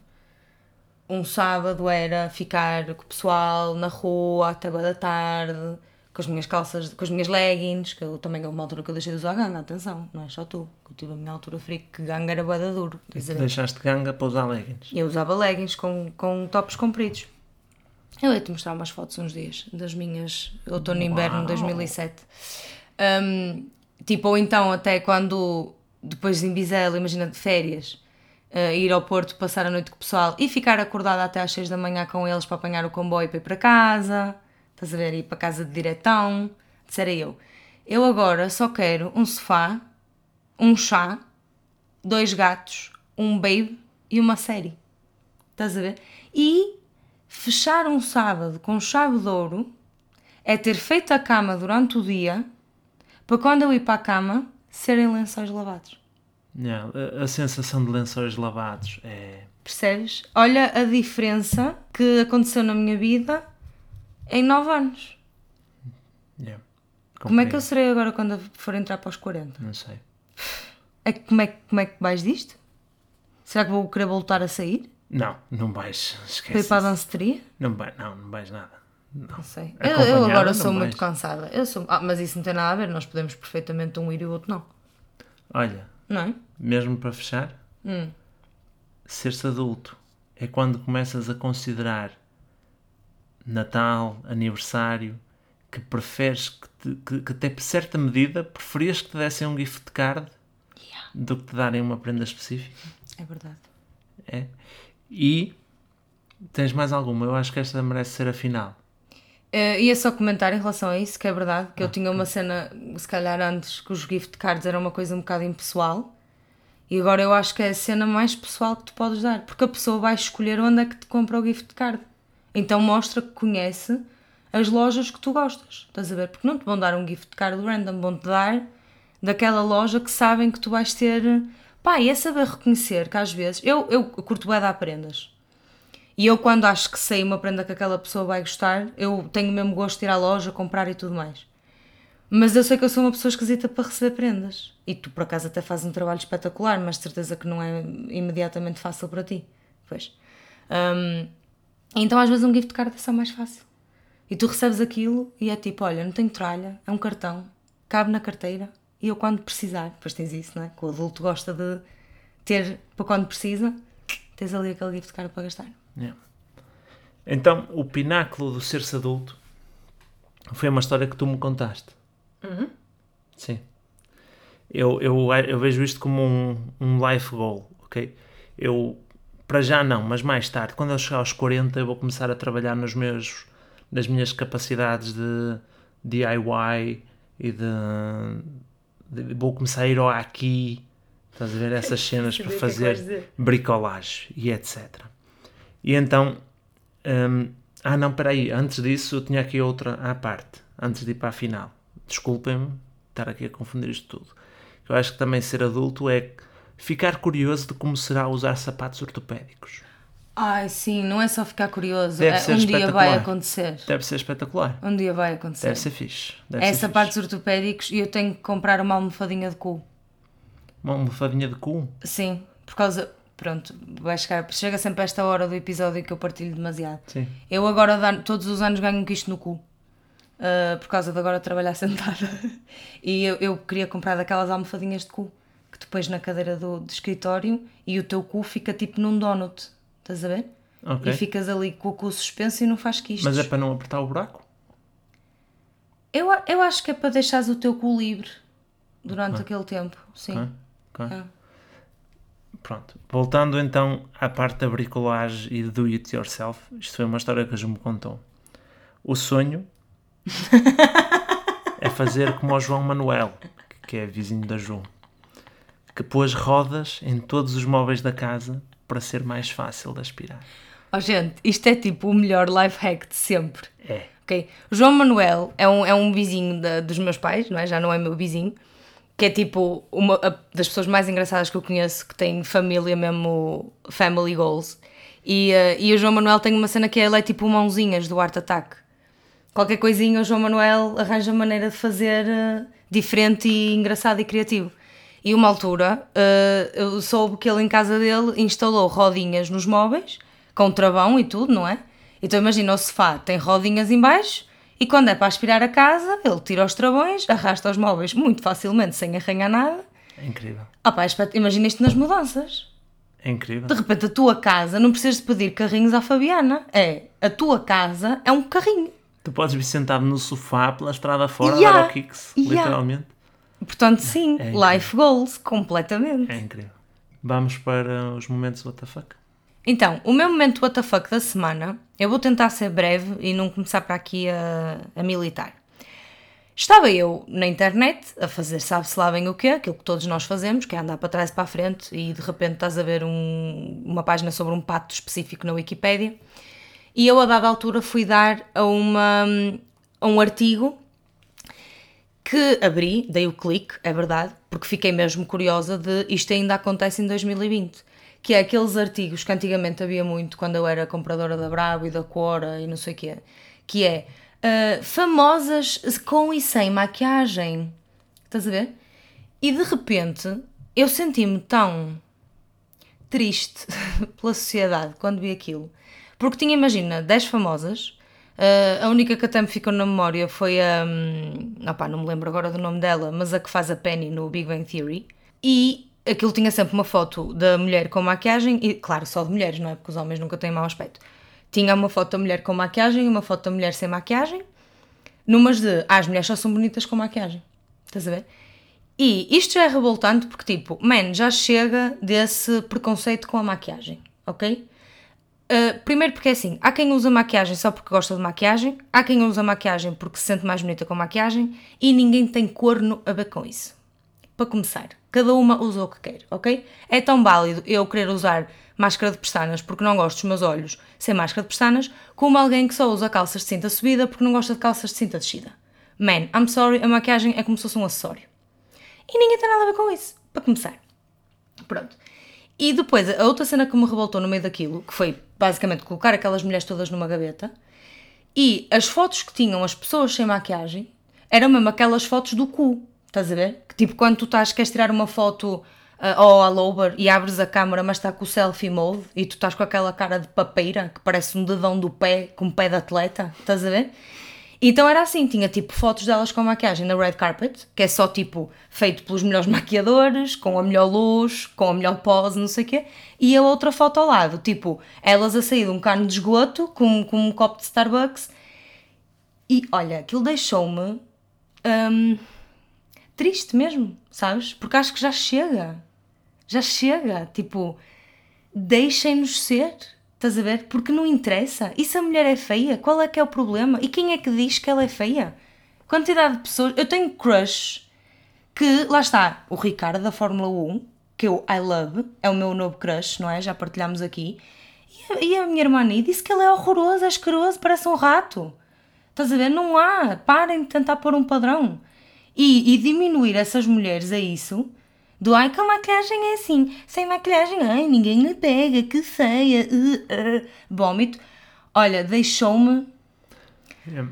um sábado era ficar com o pessoal na rua até bué da tarde, com as minhas calças, com as minhas leggings, que eu também houve uma altura que eu deixei de usar ganga, atenção, não é só tu, que eu tive a minha altura fria que ganga era bué da duro. quer dizer, Deixaste ganga para usar leggings. eu usava leggings com, com tops compridos. Eu ia-te mostrar umas fotos uns dias das minhas outono e inverno de 2007. Um, tipo, ou então até quando, depois em Bizela, imagina de férias, uh, ir ao Porto, passar a noite com o pessoal e ficar acordada até às 6 da manhã com eles para apanhar o comboio para ir para casa. Estás a ver? Ir para casa de diretão. Disera eu. Eu agora só quero um sofá, um chá, dois gatos, um babe e uma série. Estás a ver? E fechar um sábado com chave de ouro é ter feito a cama durante o dia para quando eu ir para a cama serem lençóis lavados. Yeah, a, a sensação de lençóis lavados é. Percebes? Olha a diferença que aconteceu na minha vida em 9 anos. yeah, Como é que eu serei agora quando for entrar para os 40? Não sei. É como, é, que- como é que vais disto? Será que vou querer voltar a sair? Não, não vais. Esquece. para a danceteria? Não, vai, não, não vais nada. Não sei. Eu, eu agora não sou mais. muito cansada. Eu sou... Ah, mas isso não tem nada a ver, nós podemos perfeitamente um ir e o outro não. Olha, Não é? mesmo para fechar, Hum. ser-se adulto é quando começas a considerar Natal, aniversário, que preferes que, te, que, que até por certa medida preferias que te dessem um gift card do que te darem uma prenda específica. É verdade. É. E tens mais alguma? Eu acho que esta merece ser a final. Eh, ia só comentar em relação a isso, que é verdade, que eu tinha uma cena, se calhar antes, que os gift cards era uma coisa um bocado impessoal. E agora eu acho que é a cena mais pessoal que tu podes dar, porque a pessoa vai escolher onde é que te compra o gift card. Então mostra que conhece as lojas que tu gostas, estás a ver? Porque não te vão dar um gift card random, vão-te dar daquela loja que sabem que tu vais ter. Pá, e é saber reconhecer que às vezes. Eu, eu curto bué dar prendas. E eu, quando acho que sei uma prenda que aquela pessoa vai gostar, eu tenho mesmo gosto de ir à loja, comprar e tudo mais. Mas eu sei que eu sou uma pessoa esquisita para receber prendas. E tu, por acaso, até fazes um trabalho espetacular, mas certeza que não é imediatamente fácil para ti. Pois. Hum, então, às vezes, um gift card é só mais fácil. E tu recebes aquilo e é tipo: olha, não tenho tralha, é um cartão, cabe na carteira e eu, quando precisar, depois tens isso, não é? Que o adulto gosta de ter para quando precisa, tens ali aquele gift card para gastar. Yeah. Então, o pináculo do ser-se adulto foi uma história que tu me contaste. Sim. Eu, eu, eu vejo isto como um, um life goal, ok? Eu, para já não, mas mais tarde, quando eu chegar aos 40, eu vou começar a trabalhar nos meus, nas minhas capacidades de DIY e de, de- vou começar a ir ao aqui, estás a ver essas cenas para é fazer bricolagem e etc. E então, hum, ah não, peraí, antes disso eu tinha aqui outra à parte, antes de ir para a final. Desculpem-me estar aqui a confundir isto tudo. Eu acho que também ser adulto é ficar curioso de como será usar sapatos ortopédicos. Ai, sim, não é só ficar curioso. Deve é, ser um dia vai acontecer. Deve ser espetacular. Um dia vai acontecer. Deve ser fixe. Deve É ser sapatos fixe. ortopédicos e eu tenho que comprar uma almofadinha de cu. Uma almofadinha de cu. Sim, por causa. Pronto, vai chegar. Chega sempre a esta hora do episódio que eu partilho demasiado. Sim. Eu agora, todos os anos, ganho um quisto no cu. Ah, por causa de agora trabalhar sentada. E eu, eu queria comprar daquelas almofadinhas de cu que tu pões na cadeira do, do escritório e o teu cu fica tipo num donut. Estás a ver? Ok. E ficas ali com o cu suspenso e não faz quistos. Mas é para não apertar o buraco? eu, eu acho que é para deixares o teu cu livre durante aquele tempo. Sim. Ok, ok. É. Pronto. Voltando então à parte da bricolagem e do it yourself. Isto foi uma história que a Ju me contou. O sonho é fazer como o João Manuel, que é vizinho da Ju, que pôs rodas em todos os móveis da casa para ser mais fácil de aspirar. Oh, gente, isto é tipo o melhor life hack de sempre. É. Ok? O João Manuel é um, é um vizinho da- dos meus pais, não é? Já não é meu vizinho. Que é tipo uma a- das pessoas mais engraçadas que eu conheço, que tem família mesmo, family goals. E, eh, e o João Manuel tem uma cena que é, ele é tipo mãozinhas do Art Attack. Qualquer coisinha o João Manuel arranja maneira de fazer eh, diferente e engraçado e criativo. E uma altura eh, eu soube que ele em casa dele instalou rodinhas nos móveis, com travão e tudo, não é? Então imagina o sofá tem rodinhas em baixo e quando é para aspirar a casa, ele tira os travões, arrasta os móveis muito facilmente, sem arranhar nada. É incrível. Ah pá, imagina isto nas mudanças. É incrível. De repente a tua casa não precisas de pedir carrinhos à Fabiana. É, a tua casa é um carrinho. Tu podes vir sentado no sofá pela estrada fora Yeah. dar o kicks, Yeah. literalmente. Portanto, sim, É life goals, completamente. É incrível. Vamos para os momentos WTF. Então, o meu momento WTF da semana, eu vou tentar ser breve e não começar para aqui a, a militar. Estava eu na internet a fazer sabe-se lá bem o quê, aquilo que todos nós fazemos, que é andar para trás e para a frente e de repente estás a ver um- uma página sobre um pato específico na Wikipédia. E eu, a dada altura, fui dar a, uma, a um artigo que abri, dei o clique, é verdade, porque fiquei mesmo curiosa de isto ainda acontece em 2020. Que é aqueles artigos que antigamente havia muito quando eu era compradora da Bravo e da Quora e não sei o quê, que é ah, famosas com e sem maquiagem. Estás a ver? E de repente eu senti-me tão triste pela sociedade quando vi aquilo. Porque tinha, imagina, 10 famosas Uh, a única que até me ficou na memória foi a. Um, não me lembro agora do nome dela, mas a que faz a Penny no Big Bang Theory. E aquilo tinha sempre uma foto da mulher com maquiagem, e claro, só de mulheres, não é? Porque os homens nunca têm mau aspecto. Tinha uma foto da mulher com maquiagem e uma foto da mulher sem maquiagem, numas de. Ah, as mulheres só são bonitas com maquiagem. Estás a ver? E isto já é revoltante porque, tipo, man, já chega desse preconceito com a maquiagem, ok? Uh, primeiro porque é assim, há quem usa maquiagem só porque gosta de maquiagem, há quem usa maquiagem porque se sente mais bonita com maquiagem e ninguém tem corno a ver com isso. Para começar, cada uma usa o que quer, ok? É tão válido eu querer usar máscara de pestanas porque não gosto dos meus olhos sem máscara de pestanas, como alguém que só usa calças de cinta subida porque não gosta de calças de cinta descida. Man, I'm sorry, a maquiagem é como se fosse um acessório. E ninguém tem nada a ver com isso, para começar. Pronto. E depois, a outra cena que me revoltou no meio daquilo, que foi basicamente colocar aquelas mulheres todas numa gaveta, e as fotos que tinham as pessoas sem maquiagem eram mesmo aquelas fotos do cu, estás a ver? Que tipo, quando tu estás, queres tirar uma foto uh, all over e abres a câmera, mas está com o selfie mode e tu estás com aquela cara de papeira que parece um dedão do pé, com um pé de atleta, estás a ver? Então era assim, tinha tipo fotos delas com maquiagem na red carpet, que é só tipo feito pelos melhores maquiadores, com a melhor luz, com a melhor pose, não sei o quê, e a outra foto ao lado, tipo, elas a sair de um cano de esgoto com, com um copo de Starbucks. E olha, aquilo deixou-me hum, triste mesmo, sabes? Porque acho que já chega. Já chega. Tipo, deixem-nos ser Estás a ver? Porque não interessa. E se a mulher é feia? Qual é que é o problema? E quem é que diz que ela é feia? Quantidade de pessoas. Eu tenho crush que, lá está, o Ricardo da Fórmula 1, que eu I love, é o meu novo crush, não é? Já partilhámos aqui. E a, e a minha irmã Ani disse que ele é horroroso, é asqueroso, parece um rato. Estás a ver? Não há. Parem de tentar pôr um padrão. E, e diminuir essas mulheres a isso que a maquilhagem é assim, sem maquilhagem, ai ninguém lhe pega, que feia, uh, uh, vómito. Olha, deixou-me. É.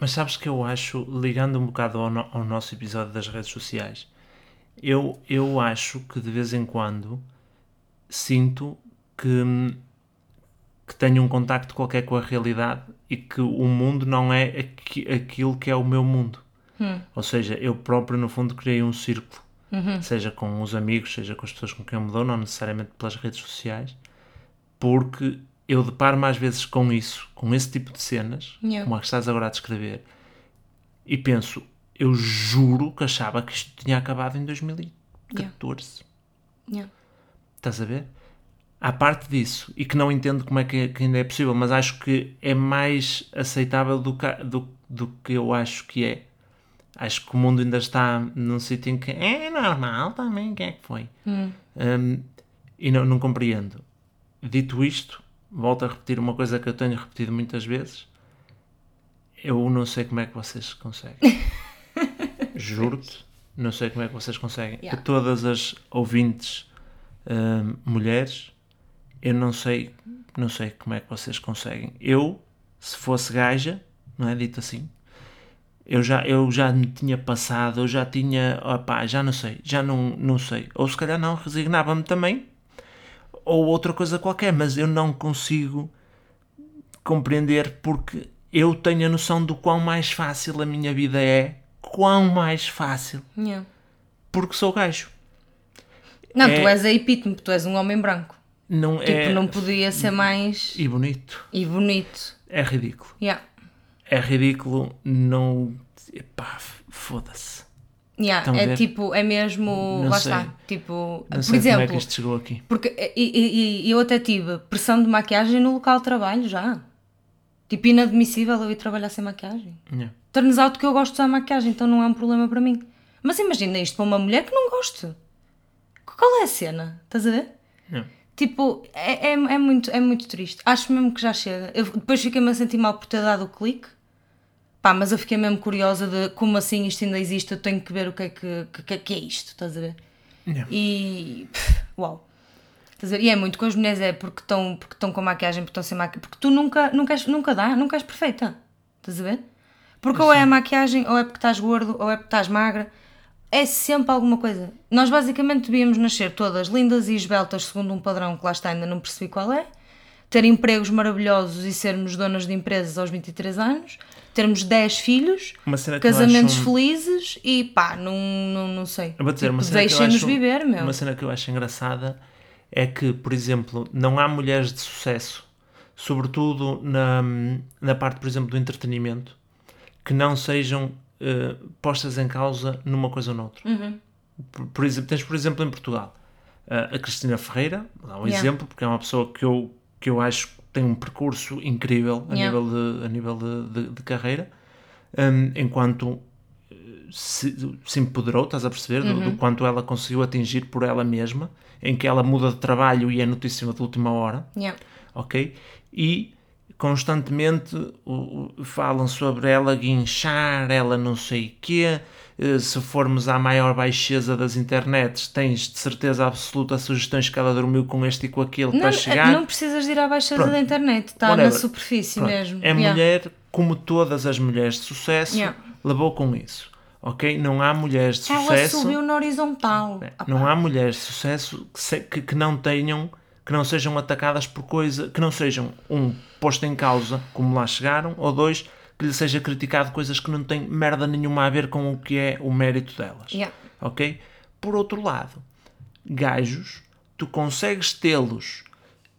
Mas sabes que eu acho, ligando um bocado ao, no, ao, nosso episódio das redes sociais, eu, eu acho que de vez em quando sinto que, que tenho um contacto qualquer com a realidade e que o mundo não é aqui, aquilo que é o meu mundo. Hum. Ou seja, eu próprio, no fundo, criei um círculo uhum. seja com os amigos, seja com as pessoas com quem eu me dou, não necessariamente pelas redes sociais, porque eu deparo mais vezes com isso, com esse tipo de cenas, yeah. como a que estás agora a descrever, e penso, eu juro que achava que isto tinha acabado em 2014. Yeah. Yeah. Estás a ver? À parte disso, e que não entendo como é que, que, ainda é possível, mas acho que é mais aceitável do que, do, do que eu acho que é acho que o mundo ainda está num sítio em que é normal também, quem é que foi? Hum. Um, e não, não compreendo. Dito isto, volto a repetir uma coisa que eu tenho repetido muitas vezes. Eu não sei como é que vocês conseguem. Juro-te, não sei como é que vocês conseguem. Yeah. De todas as ouvintes um, mulheres, eu não sei, não sei como é que vocês conseguem. Eu, se fosse gaja, não é dito assim, eu já, eu já me tinha passado, eu já tinha, opá, já não sei, já não, não sei. Ou se calhar não, resignava-me também, ou outra coisa qualquer, mas eu não consigo compreender porque eu tenho a noção do quão mais fácil a minha vida é, quão mais fácil, yeah. porque sou gajo. Não, é, tu és a epítome, tu és um homem branco. Não tipo, é, não podia ser mais... E bonito. E bonito. É ridículo. Yeah é ridículo, não. Pá, foda-se. Yeah, é tipo, é mesmo. Não lá sei. está. Tipo, não por exemplo. Como é que isto chegou aqui? Porque e, e, eu até tive pressão de maquiagem no local de trabalho já. Tipo, inadmissível eu ir trabalhar sem maquiagem. Yeah. Turns out que eu gosto de usar maquiagem, então não é um problema para mim. Mas imagina isto para uma mulher que não goste. Qual é a cena? Estás a ver? Yeah. Tipo, é, é, é, muito, é muito triste. Acho mesmo que já chega. Eu, depois fiquei-me a sentir mal por ter dado o clique Pá, mas eu fiquei mesmo curiosa de como assim isto ainda existe, eu tenho que ver o que é que, que, que é isto, estás a ver? Yeah. E. Pff, uau! Estás a ver? E é muito com as mulheres, é porque estão porque com maquiagem, porque estão sem maquiagem, porque tu nunca, nunca, és, nunca dá, nunca és perfeita, estás a ver? Porque ou é a maquiagem, ou é porque estás gordo, ou é porque estás magra, é sempre alguma coisa. Nós basicamente devíamos nascer todas lindas e esbeltas segundo um padrão que lá está, ainda não percebi qual é ter empregos maravilhosos e sermos donas de empresas aos 23 anos, termos 10 filhos, casamentos felizes e pá, não, não, não sei. Vou dizer, Tipo, Deixem-nos viver, meu. Uma cena que eu acho engraçada é que, por exemplo, não há mulheres de sucesso, sobretudo na, na parte, por exemplo, do entretenimento, que não sejam eh, postas em causa numa coisa ou noutra. Uhum. Por, por exemplo, tens, por exemplo, em Portugal, eh, a Cristina Ferreira, vou dar um Yeah. exemplo, porque é uma pessoa que eu, que eu acho tem um percurso incrível a Yeah. nível, de, a nível de, de- de carreira, hum, enquanto eh, se, se empoderou, estás a perceber, do, Uhum. do quanto ela conseguiu atingir por ela mesma, em que ela muda de trabalho e é notícia de última hora, Yeah. ok? E constantemente o- o- falam sobre ela guinchar, ela não sei quê. Eh, Se formos à maior baixeza das internets, tens de certeza absoluta sugestões que ela dormiu com este e com aquele Não, para chegar. não precisas de ir à baixeza Pronto. da internet, está na superfície Pronto. mesmo. É Yeah. mulher, como todas as mulheres de sucesso, Yeah. levou com isso. Ok? Não há mulheres de Ela sucesso. subiu na horizontal. Não há mulheres de sucesso que- que não tenham, que não sejam atacadas por coisa, que não sejam, um, posto em causa como lá chegaram, ou dois, que lhe seja criticado coisas que não têm merda nenhuma a ver com o que é o mérito delas. Yeah. Ok? Por outro lado, gajos, tu consegues tê-los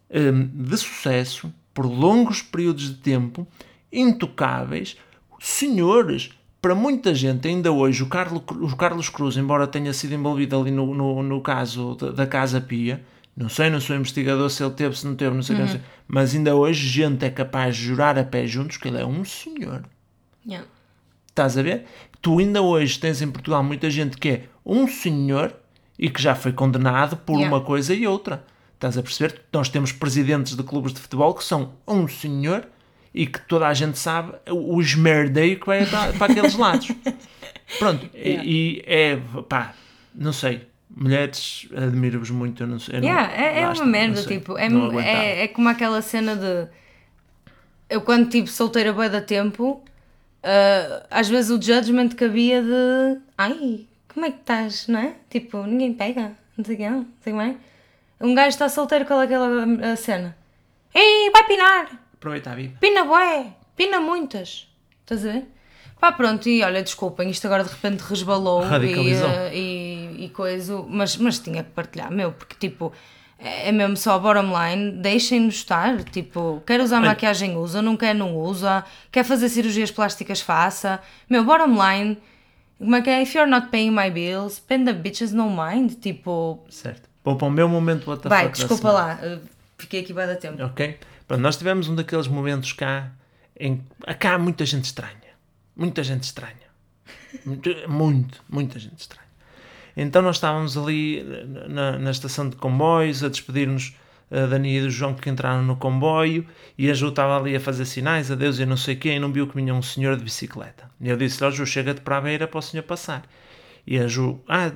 hum, de sucesso por longos períodos de tempo, intocáveis, senhores. Para muita gente, ainda hoje, o Carlos, o Carlos Cruz, embora tenha sido envolvido ali no, no, no caso da, da Casa Pia, não sei, não sou investigador se ele teve, se não teve, não sei, o que, não sei, mas ainda hoje gente é capaz de jurar a pé juntos que ele é um senhor. Yeah. Estás a ver? Tu ainda hoje tens em Portugal muita gente que é um senhor e que já foi condenado por Yeah. uma coisa e outra. Estás a perceber? Nós temos presidentes de clubes de futebol que são um senhor e que toda a gente sabe o esmerdeio que vai para, para aqueles lados. Pronto, e- Yeah. e, é, pá, não sei. Mulheres, admiro-vos muito. Eu não sei, eu não- Yeah, é, é basta, uma merda, não tipo, é, não é, é como aquela cena de eu quando tive solteira bem da tempo, ah, às vezes o judgment que havia de ai, como é que estás, não é? Tipo, ninguém pega, não sei o que, não sei como é. Um gajo está solteiro, qual é aquela cena? Ei, vai pinar! Aproveita a vida. Pina bué, pina muitas. Estás a ver? Pá, pronto, e olha, desculpem, isto agora de repente resbalou e, eh, e, e coisa, mas, mas tinha que partilhar, meu, porque tipo, é é mesmo só bottom line, deixem-nos estar, tipo, quer usar Olha- maquiagem usa, não quer não usa, quer fazer cirurgias plásticas faça, meu, bottom line, como é que é? If you're not paying my bills, pay the bitches no mind, tipo, Certo. Bom, para o meu momento, what the vai, desculpa lá, eh, fiquei aqui bem da tempo. Ok? Pronto, nós tivemos um daqueles momentos cá em cá há muita gente estranha. Muita gente estranha. Muito, muito, muita gente estranha. Então nós estávamos ali na, na estação de comboios a despedir-nos eh, da Nia e do João que entraram no comboio e a Ju estava ali a fazer sinais, adeus e não sei quem, e não viu que vinha um senhor de bicicleta. E eu disse-lhe, ó Ju, chega-te para a beira para o senhor passar. E a Ju, ah,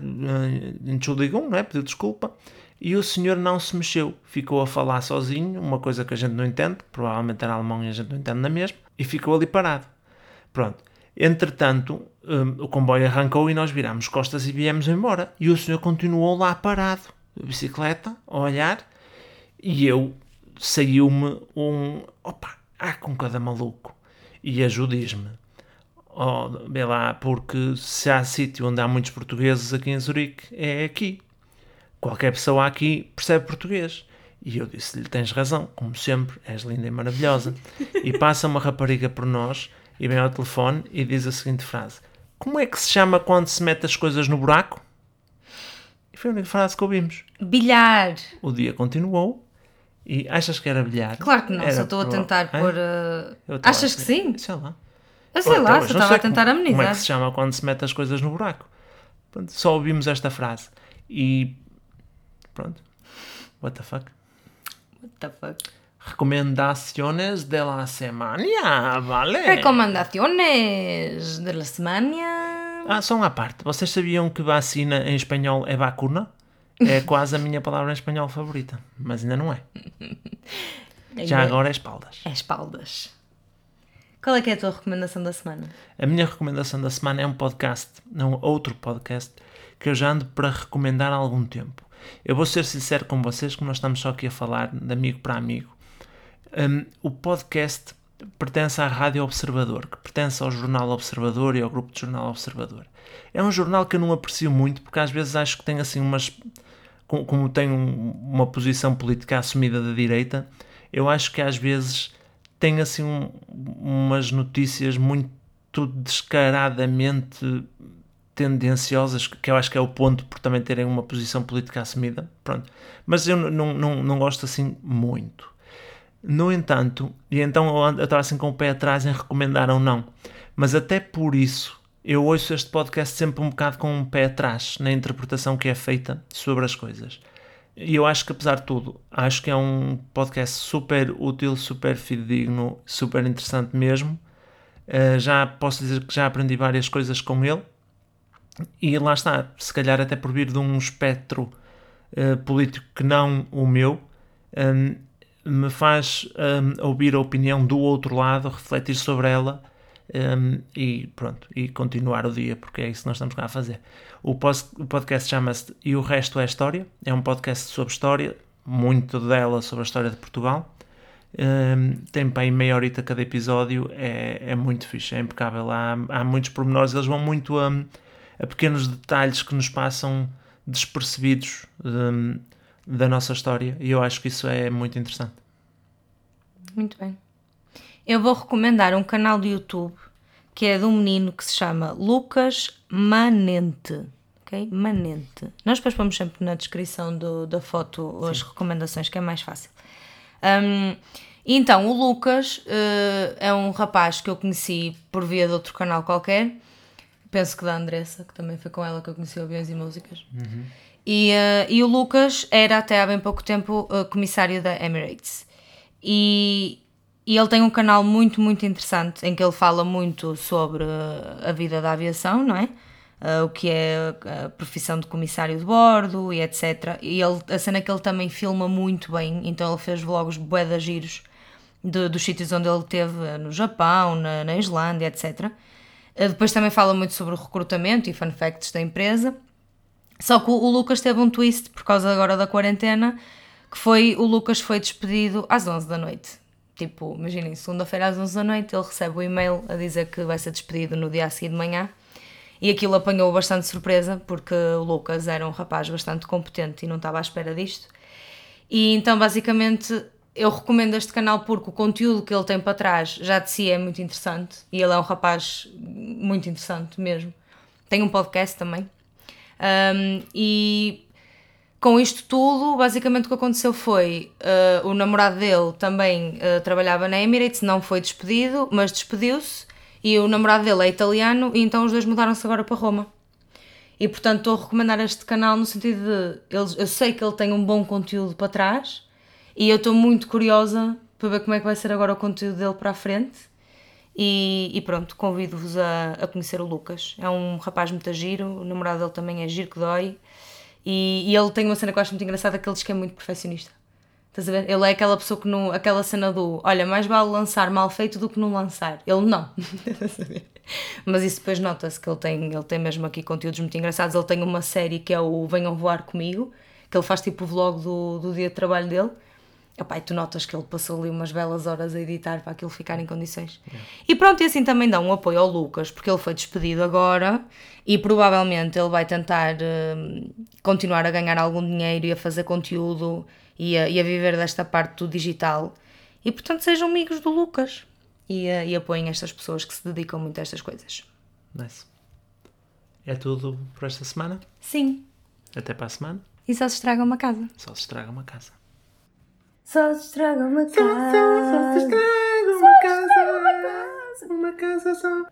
desligou, não é? Pediu desculpa. E o senhor não se mexeu, ficou a falar sozinho, uma coisa que a gente não entende, provavelmente era alemão e a gente não entende na mesma, e ficou ali parado. Pronto. Entretanto, hum, o comboio arrancou e nós virámos costas e viemos embora. E o senhor continuou lá parado, de bicicleta, a olhar, e eu saiu-me um. Opa, ah, com cada maluco. E a Ju diz-me: Oh, vê lá, porque se há sítio onde há muitos portugueses aqui em Zurique, é aqui. Qualquer pessoa aqui percebe português. E eu disse-lhe: Tens razão, como sempre, és linda e maravilhosa. E passa uma rapariga por nós e vem ao telefone e diz a seguinte frase: Como é que se chama quando se mete as coisas no buraco? E foi a única frase que ouvimos. Bilhar! O dia continuou e achas que era bilhar? Claro que não, Era só estou a tentar pôr. uh, Achas que sim? Sei lá. Eu sei Ou lá, até só estava a tentar como, Como é amenizar. que se chama quando se mete as coisas no buraco? Pronto, só ouvimos esta frase. E pronto. What the fuck? What the fuck? Recomendaciones de la semana, vale? Recomendaciones de la semana. Ah, só uma parte. Vocês sabiam que vacina em espanhol é vacuna? É quase a minha palavra em espanhol favorita. Mas ainda não é. Já agora é espaldas. É espaldas. Qual é que é a tua recomendação da semana? A minha recomendação da semana é um podcast, não outro podcast, que eu já ando para recomendar há algum tempo. Eu vou ser sincero com vocês, que nós estamos só aqui a falar de amigo para amigo. Um, o podcast pertence à Rádio Observador, que pertence ao Jornal Observador e ao grupo de Jornal Observador. É um jornal que eu não aprecio muito, porque às vezes acho que tem assim umas. Como, tem um, uma posição política assumida da direita, eu acho que às vezes tem assim um, umas notícias muito descaradamente tendenciosas, que eu acho que é o ponto por também terem uma posição política assumida. Pronto. Mas eu não, não, não gosto assim muito. No entanto, e então eu estava assim com o pé atrás em recomendar ou não, mas até por isso eu ouço este podcast sempre um bocado com um pé atrás na interpretação que é feita sobre as coisas. E eu acho que, apesar de tudo, acho que é um podcast super útil, super fidedigno, super interessante mesmo. Uh, já posso dizer que já aprendi várias coisas com ele. E lá está, se calhar até por vir de um espectro uh, político que não o meu, um, me faz um, ouvir a opinião do outro lado, refletir sobre ela um, e pronto, e continuar o dia, porque é isso que nós estamos cá a fazer. O, podcast chama-se E o Resto é História, é um podcast sobre história, muito dela sobre a história de Portugal. Um, tem bem meia horita cada episódio, é, é muito fixe, é impecável. Há, há muitos pormenores, eles vão muito a, a pequenos detalhes que nos passam despercebidos um, da nossa história e eu acho que isso é muito interessante. Muito bem. Eu vou recomendar um canal do YouTube que é de um menino que se chama Lucas Manente. Ok? Manente. Nós depois pomos sempre na descrição do, da foto as recomendações, que é mais fácil. Um, então, o Lucas uh, é um rapaz que eu conheci por via de outro canal qualquer. Penso que da Andressa, que também foi com ela que eu conheci Aviões e Músicas. Uhum. E, uh, e o Lucas era até há bem pouco tempo uh, comissário da Emirates. E, e ele tem um canal muito, muito interessante em que ele fala muito sobre a vida da aviação, não é? Uh, o que é a profissão de comissário de bordo e etc. E ele, a cena é que ele também filma muito bem, então ele fez vlogs de giros de, dos sítios onde ele teve no Japão, na, na Islândia, etc. Uh, depois também fala muito sobre o recrutamento e fun facts da empresa. Só que o, Lucas teve um twist por causa agora da quarentena, que foi o Lucas foi despedido às 11 da noite Tipo, imaginem, segunda-feira às 11 da noite ele recebe o e-mail a dizer que vai ser despedido no dia a seguir de manhã. E aquilo apanhou bastante surpresa, porque o Lucas era um rapaz bastante competente e não estava à espera disto. E então, basicamente, eu recomendo este canal porque o conteúdo que ele tem para trás já de si é muito interessante e ele é um rapaz muito interessante mesmo. Tem um podcast também. Um, e com isto tudo, basicamente o que aconteceu foi uh, o namorado dele também uh, trabalhava na Emirates, não foi despedido, mas despediu-se e o namorado dele é italiano e então os dois mudaram-se agora para Roma. E portanto estou a recomendar este canal no sentido de eles, eu sei que ele tem um bom conteúdo para trás e eu estou muito curiosa para ver como é que vai ser agora o conteúdo dele para a frente. E, e pronto, convido-vos a, a conhecer o Lucas. É um rapaz muito giro, o namorado dele também é giro que dói. E, e, ele tem uma cena que eu acho muito engraçada que ele diz que é muito perfeccionista. Estás a ver? Ele é aquela pessoa que não. aquela cena do olha, mais vale lançar mal feito do que não lançar. Ele não. Mas isso depois nota-se que ele tem, ele tem mesmo aqui conteúdos muito engraçados. Ele tem uma série que é o Venham Voar Comigo, que ele faz tipo o vlog do, do dia de trabalho dele. Epá, e tu notas que ele passou ali umas belas horas a editar para aquilo ficar em condições. Yeah. E pronto, e assim também dá um apoio ao Lucas, porque ele foi despedido agora e provavelmente ele vai tentar uh, continuar a ganhar algum dinheiro e a fazer conteúdo e a, e a, viver desta parte do digital. E portanto sejam amigos do Lucas e, uh, e apoiem estas pessoas que se dedicam muito a estas coisas. Nice. É tudo por esta semana? Sim. Até para a semana. E só se estraga uma casa. Só se estraga uma casa. Só se estraga uma casa. Só, só, só se estraga uma, casa. uma casa. Uma casa só.